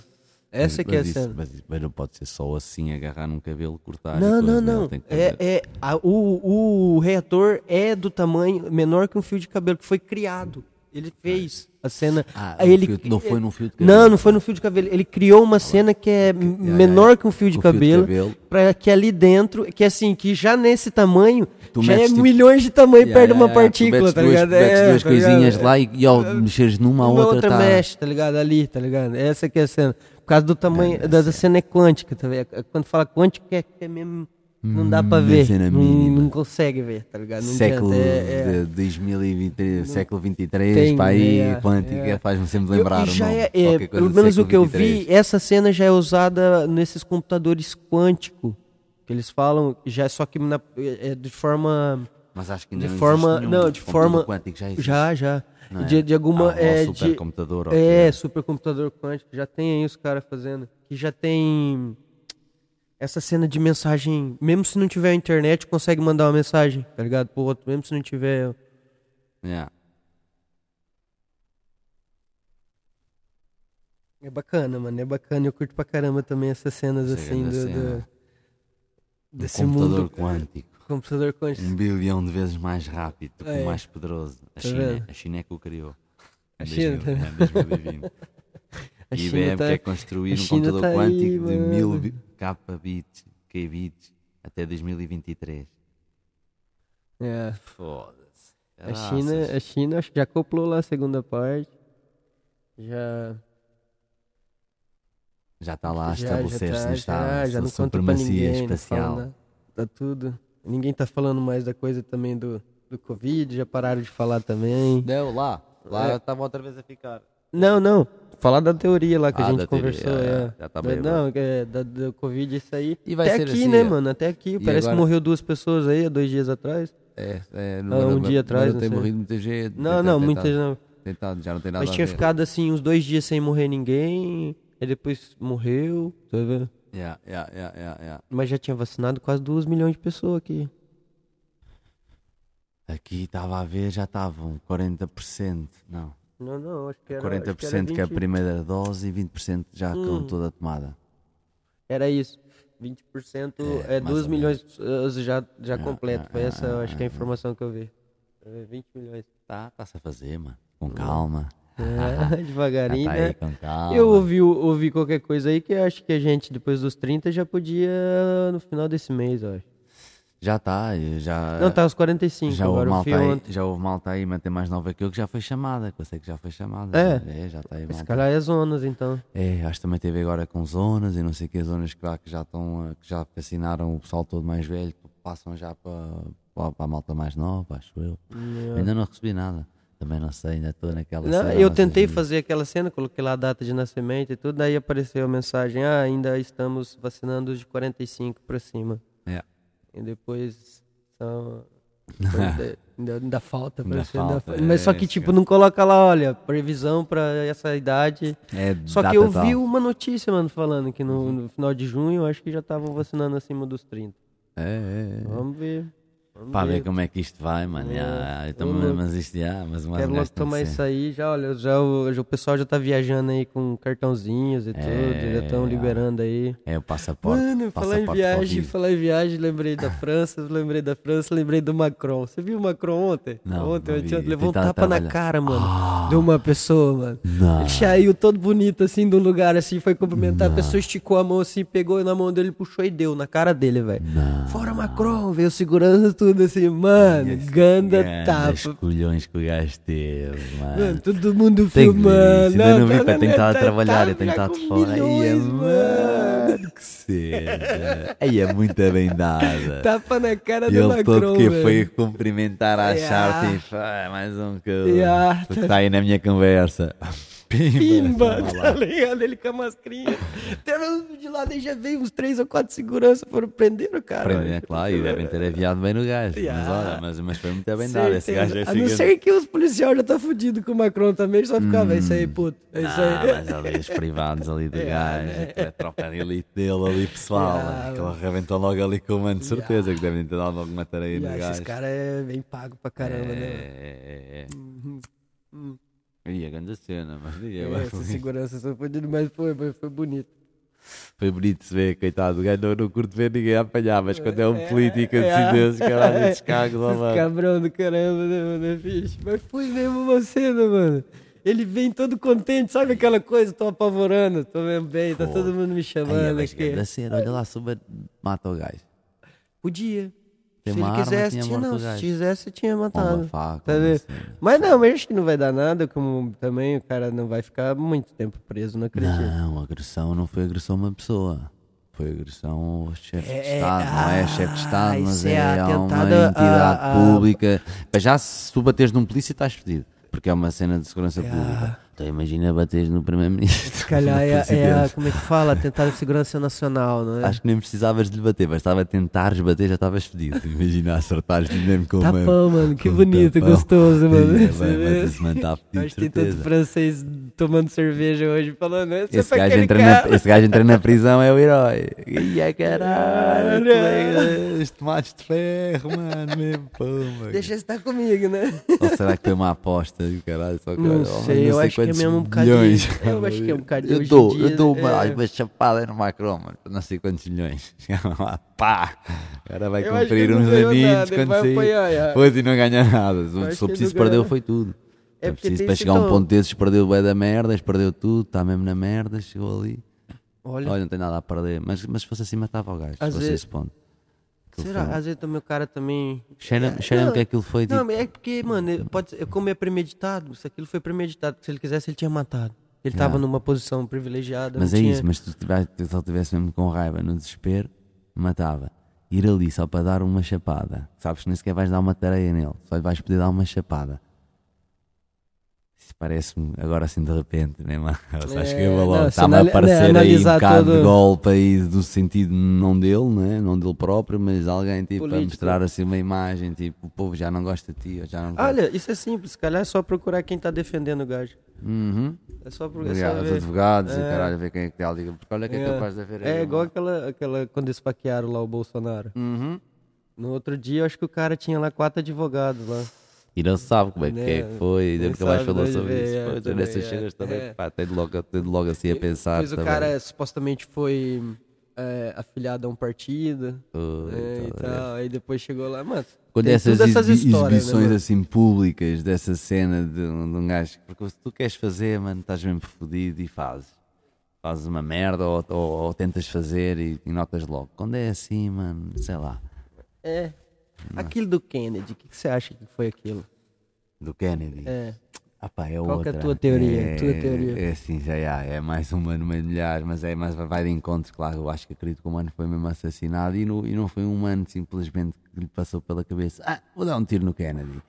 Essa que é a mas, isso- cena. mas, mas não pode ser só assim, agarrar num cabelo, cortar. Não, não, né? não. É, é, a- o, o reator é do tamanho menor que um fio de cabelo, que foi criado. Ele fez a cena. Ah, um ele, fio- não foi num fio de cabelo. Não, não foi no fio de cabelo. Ele criou uma cena que é menor que um fio de de cabelo, cabelo. para que ali dentro, que assim, que já nesse tamanho, Tu já é tipo- milhões de tamanho Yeah, perto de uma yeah, yeah. Tu partícula, metes tá duas, ligado? metes duas tá ligado? coisinhas lá e, e ao mexeres numa, a Uma outra, outra tá. mexe, tá ligado? Ali, tá ligado? Essa que é a cena. Por causa do tamanho, da, da cena é quântica, tá ligado? Quando fala quântica é, é mesmo. Não dá Hum, ver. Não, não consegue ver, tá ligado? Não século é- é. de 2023, século 23, Tem, para aí, é, quântica, é. faz-me sempre Eu- lembrar e o já é, é, pelo menos o que eu 23. vi, essa cena já é usada nesses computadores quânticos, que eles falam, já só que na- é de forma Mas acho que de não forma. existe nenhum. Não, de forma. quântico já existe. Já, já. É? De, de alguma. Ah, é, de, supercomputador, é, que supercomputador quântico. Já tem aí os caras fazendo. Que já tem. Essa cena de mensagem. Mesmo se não tiver internet, consegue mandar uma mensagem, tá ligado? Pro outro. Mesmo se não tiver. Yeah. É bacana, mano. É bacana. Eu curto pra caramba também essas cenas assim do. cena. do- desse computador mundo. quântico. <laughs> Computador quântico. Um bilhão de vezes mais rápido, É. mais poderoso. A Tá China, a China é que o criou. A Em China 2000, tá- é, 2020. <laughs> A China IBM tá- quer construir um computador tá aí, quântico de mano. 1000 bi- kbits, kbits até 2023. É. Foda-se. A China, a China acho que já acoplou lá a segunda parte. Já. Já está lá a já, estabelecer-se no tá, Estado. já, não conta pra supremacia ninguém. fala espacial. nada. Tá tudo. Ninguém tá falando mais da coisa também do, do Covid, já pararam de falar também. Não, lá. Lá É. estava outra vez a ficar. Não, não. Falar da teoria lá que Ah, a gente da teoria, conversou. é, é. já tá Da- bem, Não, é, da, do Covid, isso aí. E vai até ser aqui, assim, né, é. mano? Até aqui. E Parece agora- que morreu duas pessoas aí há dois dias atrás. É, é, Ah, um dia atrás, Não tem não morrido muita gente. Não, não, tem muitas tentado- não. Tentado, já não tem nada Mas tinha ficado assim uns dois dias sem morrer ninguém. Aí depois morreu, tá vendo? Yeah, yeah, yeah, yeah, yeah. Mas já tinha vacinado quase 2 milhões de pessoas aqui. Aqui estava a ver, já estavam 40%. Não, Não, não, acho que era. 40% acho que, era, que é a 20. primeira dose e 20% já com Hum. toda a tomada. Era isso. 20% É, é, mais 2 ou milhões uh, já, já É, completo. é, Foi é, essa, é, acho que é a é. informação que eu vi. É 20 milhões. Tá, está-se a fazer, mano. Com calma. <laughs> É, devagarinho, tá né? aí com calma. Eu ouvi, ouvi qualquer coisa aí que eu acho que a gente, depois dos 30, já podia no final desse mês, eu acho. Já está, já. Não, tá aos 45, já houve, agora fui malta aí, já houve malta aí, mas tem mais nova que eu que já foi chamada. Que eu sei que já foi chamada. É? É, já está aí malta. calhar é zonas, então. É, acho que também teve agora com zonas e não sei que zonas que, lá que já estão, que já vacinaram o pessoal todo mais velho, que passam já para, para, a malta mais nova, acho eu. Ainda não recebi nada. Também não sei, ainda estou naquela Não, cena, eu tentei fazer aquela cena, coloquei lá a data de nascimento e tudo, daí apareceu a mensagem, ah, ainda estamos vacinando os de 45 para cima. É. E depois são... <laughs> ainda, ainda, ainda falta, Ainda parece, ainda falta, fa- mas só é, que tipo, não coloca lá, olha, previsão para essa idade. É, Só que eu tal. vi uma notícia, mano, falando que Uhum. no, no final de junho, eu acho que já estavam vacinando acima dos 30. É, é, é. Vamos ver. Para ver como é que isto vai, mano. É. já, eu também- louco. mas isto já, mas uma Quero logo tomar isso aí, já, olha, já, o, já o pessoal já tá viajando aí com cartãozinhos e tudo, já estão É, liberando aí. É o passaporte. Mano, falar em passaporte viagem, falar em viagem, lembrei da <laughs> França, lembrei da França, lembrei do Macron. Você viu o Macron ontem? Não, ontem, não ontem, vi. ontem, levou um tapa na trabalhar. cara, mano, Ah. de uma pessoa, mano. Não. Ele saiu todo bonito, assim, do lugar, assim, foi cumprimentar, a pessoa esticou a mão, assim, pegou na mão dele, puxou e deu na cara dele, velho. Fora Macron, veio segurança, tudo assim, mano, ganda tapa. colhões que o gajo teve, mano. Mano, todo mundo ver filmando. isso, ainda não vi tá na tentar neta, trabalhar tá e tentar já de com fora. Aí é, mano. que seja. Aí é muito bem dada. Tapa na cara E do ele Macron, todo que foi cumprimentar a Yeah. e "Ah, mais um que Yeah. está aí na minha conversa. Pimba, toma tá lá. ligado? Ele com a mascrinha. Até de lá daí já veio uns três ou quatro seguranças, foram prender o cara. Aprende, é claro, e devem ter aviado bem no gajo. Mas Yeah. olha, mas, mas foi muito bem dado. Esse gajo é A não ser que os policiais já tá fudido com o Macron também, só ficava, isso aí, puto. É isso Ah, aí. mas ali os privados ali do <laughs> gajo, né? é tropa de elite dele ali, pessoal. Yeah, Aquele arrebentou logo ali com o mano, de certeza que devem ter dado alguma tarefa E no gajo. esses caras é bem pago pra caramba, né? é, é, é. Ia, grande cena, mas diga, É, mas esses foi, seguranças são fodidos, mas foi, foi, foi bonito. foi bonito de se ver, coitado. O gajo não, não curto ver ninguém a apanhar, mas quando é um É, político é, assim é. desses, caralho, <laughs> ó, Esses mano. cabrão do caramba, né, mano? É fixe. Mas foi mesmo uma cena, mano. Ele vem todo contente, sabe aquela coisa? Tô apavorando, tô mesmo bem, tá Pô. todo mundo me Aí, chamando mas grande cena, olha lá, suba, mata o gajo. Podia. Se ele quisesse, tinha não. Se quisesse, tinha matado. faca, Tá cena. Mas não, mas acho que não vai dar nada, como também o cara não vai ficar muito tempo preso, não acredito. Não, agressão não foi agressão a uma pessoa. Foi agressão ao chefe de É, Estado. não é chefe de Estado, ah, mas é é, a uma atentado a- entidade a- pública. Mas já se tu bateres num polícia estás fedido. Porque é uma cena de segurança Ah. pública. Então imagina bateres no primeiro-ministro. Se calhar <laughs> é, é a, como é que fala? Tentar a segurança nacional, não é? Acho que nem precisavas de lhe bater, bastava tentares bater, já estavas fedido. <laughs> Imagina acertares mesmo com uma. Tapão, mano, que bonito, tapão. gostoso, mano. <laughs> É bem, mas esse mano está fedido, Acho que tem de tanto francês tomando cerveja hoje, falando esse, é gajo, entra cara. na, esse gajo entra na prisão, é o herói. E é caralho, colega, os tomates de ferro, mano, mesmo, pô, Deixa estar comigo, né? Ou será que foi uma aposta caralho? Só que, Não olha, sei, eu acho que é mesmo um bocado milhões. de- <laughs> eu acho que é um bocado Eu dou, dia, eu dou uma, é. uma chapada no Macron, mano, não sei quantos milhões. <laughs> Chegava lá, pá! Agora vai Eu cumprir uns aninhos quando sair. Pois e não ganha nada. Que ele preciso, perdeu, foi tudo. É É preciso para chegar a um ponto desses, perdeu o da merdas, perdeu tudo, está mesmo na merda, chegou ali. Olha, Olha, não tem nada a perder. Mas, mas se fosse assim, matava o gajo. Se fosse esse ponto. Será? foi- Às vezes também o cara também... É, cheira não, que aquilo foi tipo. Não, é porque, mano, pode ser, como é premeditado, se aquilo foi premeditado, se ele quisesse ele tinha matado. Ele tava Yeah. numa posição privilegiada. Mas é tinha... isso, mas se tu tivesse, se ele tivesse mesmo com raiva, no desespero, matava. Ir ali só para dar uma chapada. Sabes que nem sequer vais dar uma tareia nele, só vais poder dar uma chapada. Isso parece-me agora assim de repente, né, mano? <laughs> Acho É, que eu vou não, logo. Está-me a aparecer aí um bocado de todo- golpe aí do sentido não dele, né? não dele próprio, mas alguém tipo a Político. mostrar assim uma imagem, tipo, o povo já não gosta de ti, já não gosta. Olha, isso é simples, se calhar é só procurar quem tá defendendo o gajo. Uhum. É só procurar. Obrigado, só os ver. advogados e É. caralho, ver quem é que te liga. Porque olha que é, É. capaz de haver É igual aquela, aquela quando esfaquearam lá o Bolsonaro. Uhum. No outro dia, acho que o cara tinha lá quatro advogados lá. E não sabe como é que, Né, é que foi, e nunca mais falou sobre veio, isso. é, Pois, também, nessas é, chegas também, é. pá, tem de logo, tem de logo assim a pensar. Depois o cara supostamente foi é, afiliado a um partido. Ui, é, e ver. tal. Aí depois chegou lá, mano. Quando essas, essas né, exibições mano? assim públicas dessa cena de, um de um gajo, porque se tu queres fazer, mano, estás mesmo fodido e fazes. Fazes uma merda ou, ou- ou tentas fazer e, e notas logo. Quando é assim, mano, sei lá, É. Aquilo do Kennedy, o que, que você acha que foi aquilo? do Kennedy. É. Pá, é Qual que é a outra. tua teoria? É, Tua teoria. É assim, já é, é mais um mano meio de milhares, mas é mais vai de encontro, claro. Eu acho que acredito que o mano foi mesmo assassinado e não, e não foi um mano simplesmente que lhe passou pela cabeça, ah, vou dar um tiro no Kennedy.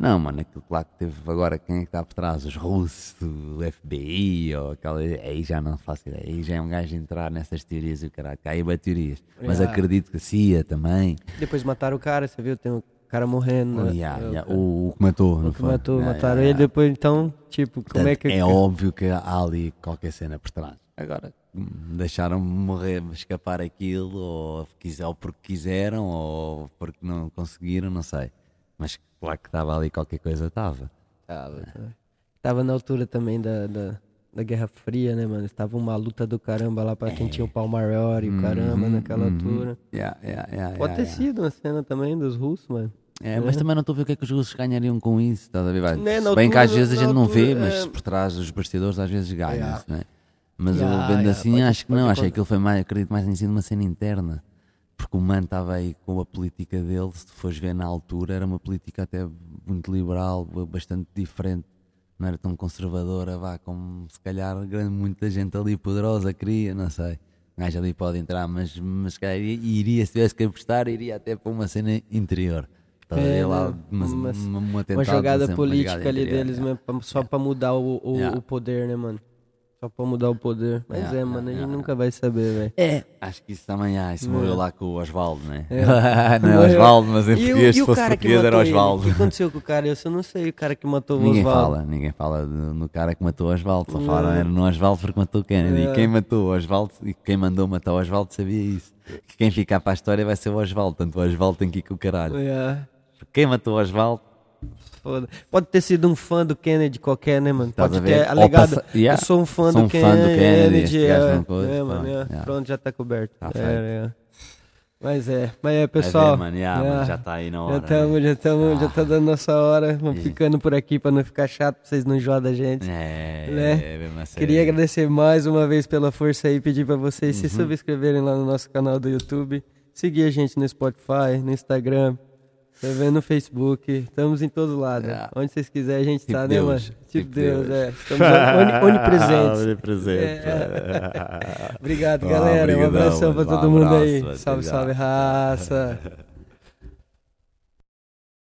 Não, mano, aquilo claro que teve agora quem é que está por trás? Os russos, do FBI ou aquela. Aí já não faço ideia. Aí já é um gajo entrar nessas teorias e o caralho. Aí teorias. Mas Yeah. acredito que a CIA também. Depois mataram o cara, você viu? Tem um cara morrendo. Oh, né? yeah, É, yeah, O, o que matou, o não que foi? matou, Yeah, mataram ele. Depois, então, tipo, como é Portanto, que. óbvio que há ali qualquer cena por trás. Agora, hum, deixaram morrer, escapar aquilo, ou, quiser, ou porque quiseram, ou porque não conseguiram, não sei. Mas claro que estava ali qualquer coisa, estava. Tava, tava. Tava na altura também da, da, da Guerra Fria, né, mano? Tava uma luta do caramba lá pra quem tinha o pau maior e o caramba naquela altura. Yeah, yeah, yeah, Pode ter sido uma cena também dos russos, mano. É, mas também não estou a ver o que é que os russos ganhariam com isso. Estás a ver? Vai, Né, bem que às vezes a gente não vê, mas é- por trás dos bastidores às vezes ganha-se, Yeah. não é? Mas Yeah, eu vendo yeah, assim, pode- acho que não, acho que aquilo foi mais, acredito mais em si uma cena interna. Porque o mano estava aí com a política dele, se tu fores ver na altura, era uma política até muito liberal, bastante diferente. Não era tão conservadora, vá, como se calhar grande, muita gente ali poderosa queria, não sei. O gajo ali pode entrar, mas, mas se calhar iria, se tivesse que apostar, iria até para uma cena interior. Estás a ver É, lá, né? uma, Uma- uma, uma, Uma jogada uma política jogada ali interior, deles, yeah. mesmo, só pra mudar o, o, o poder, né, mano? Só pra mudar o poder. Mas é, yeah, mano, a gente yeah, nunca vai saber, velho. É, acho que isso também há. Isso morreu lá com o Osvaldo, né? É. <laughs> não é. Osvaldo, mas em E o- português, e se o fosse cara que português, era? Osvaldo. O que aconteceu com o cara? Eu só não sei o cara que matou o Ninguém Osvaldo. fala, ninguém fala no cara que matou o Osvaldo. Só falaram era no Osvaldo porque matou o Kennedy. É. E quem matou o Osvaldo e quem mandou matar o Osvaldo sabia isso. Que quem ficar para a história vai ser o Osvaldo. Portanto, o Osvaldo tem que ir com o caralho. Yeah. Quem matou o Osvaldo? Foda. Pode ter sido um fã do Kennedy qualquer, né, mano? Pode ter alegado. passa- Yeah. Eu sou um fã, Sou do, um fã do Kennedy, é, coisa, é, mano, pronto, é. yeah. Pronto, já tá coberto. Tá É, feito. é. Mas é, mas é, pessoal. mano, yeah, é. mano, já está aí na Já hora. estamos, né? já estamos, já Ah. tá dando nossa hora. Vamos ficando por aqui pra não ficar chato, pra vocês não enjoar da gente. É, Né? é, mesmo. Queria agradecer mais uma vez pela força aí, pedir pra vocês Uhum. se subscreverem lá no nosso canal do YouTube, seguir a gente no Spotify, no Instagram, também no Facebook, estamos em todo lado. Yeah. Onde vocês quiserem a gente Tipo tá, né, mano? tipo Tipo Deus, Deus. é. Estamos <laughs> oni- onipresentes. Onipresente. É. <laughs> Obrigado, Ah, galera. um obrigadão, abração pra mano. todo Um mundo aí. Salve, salve, raça. <laughs>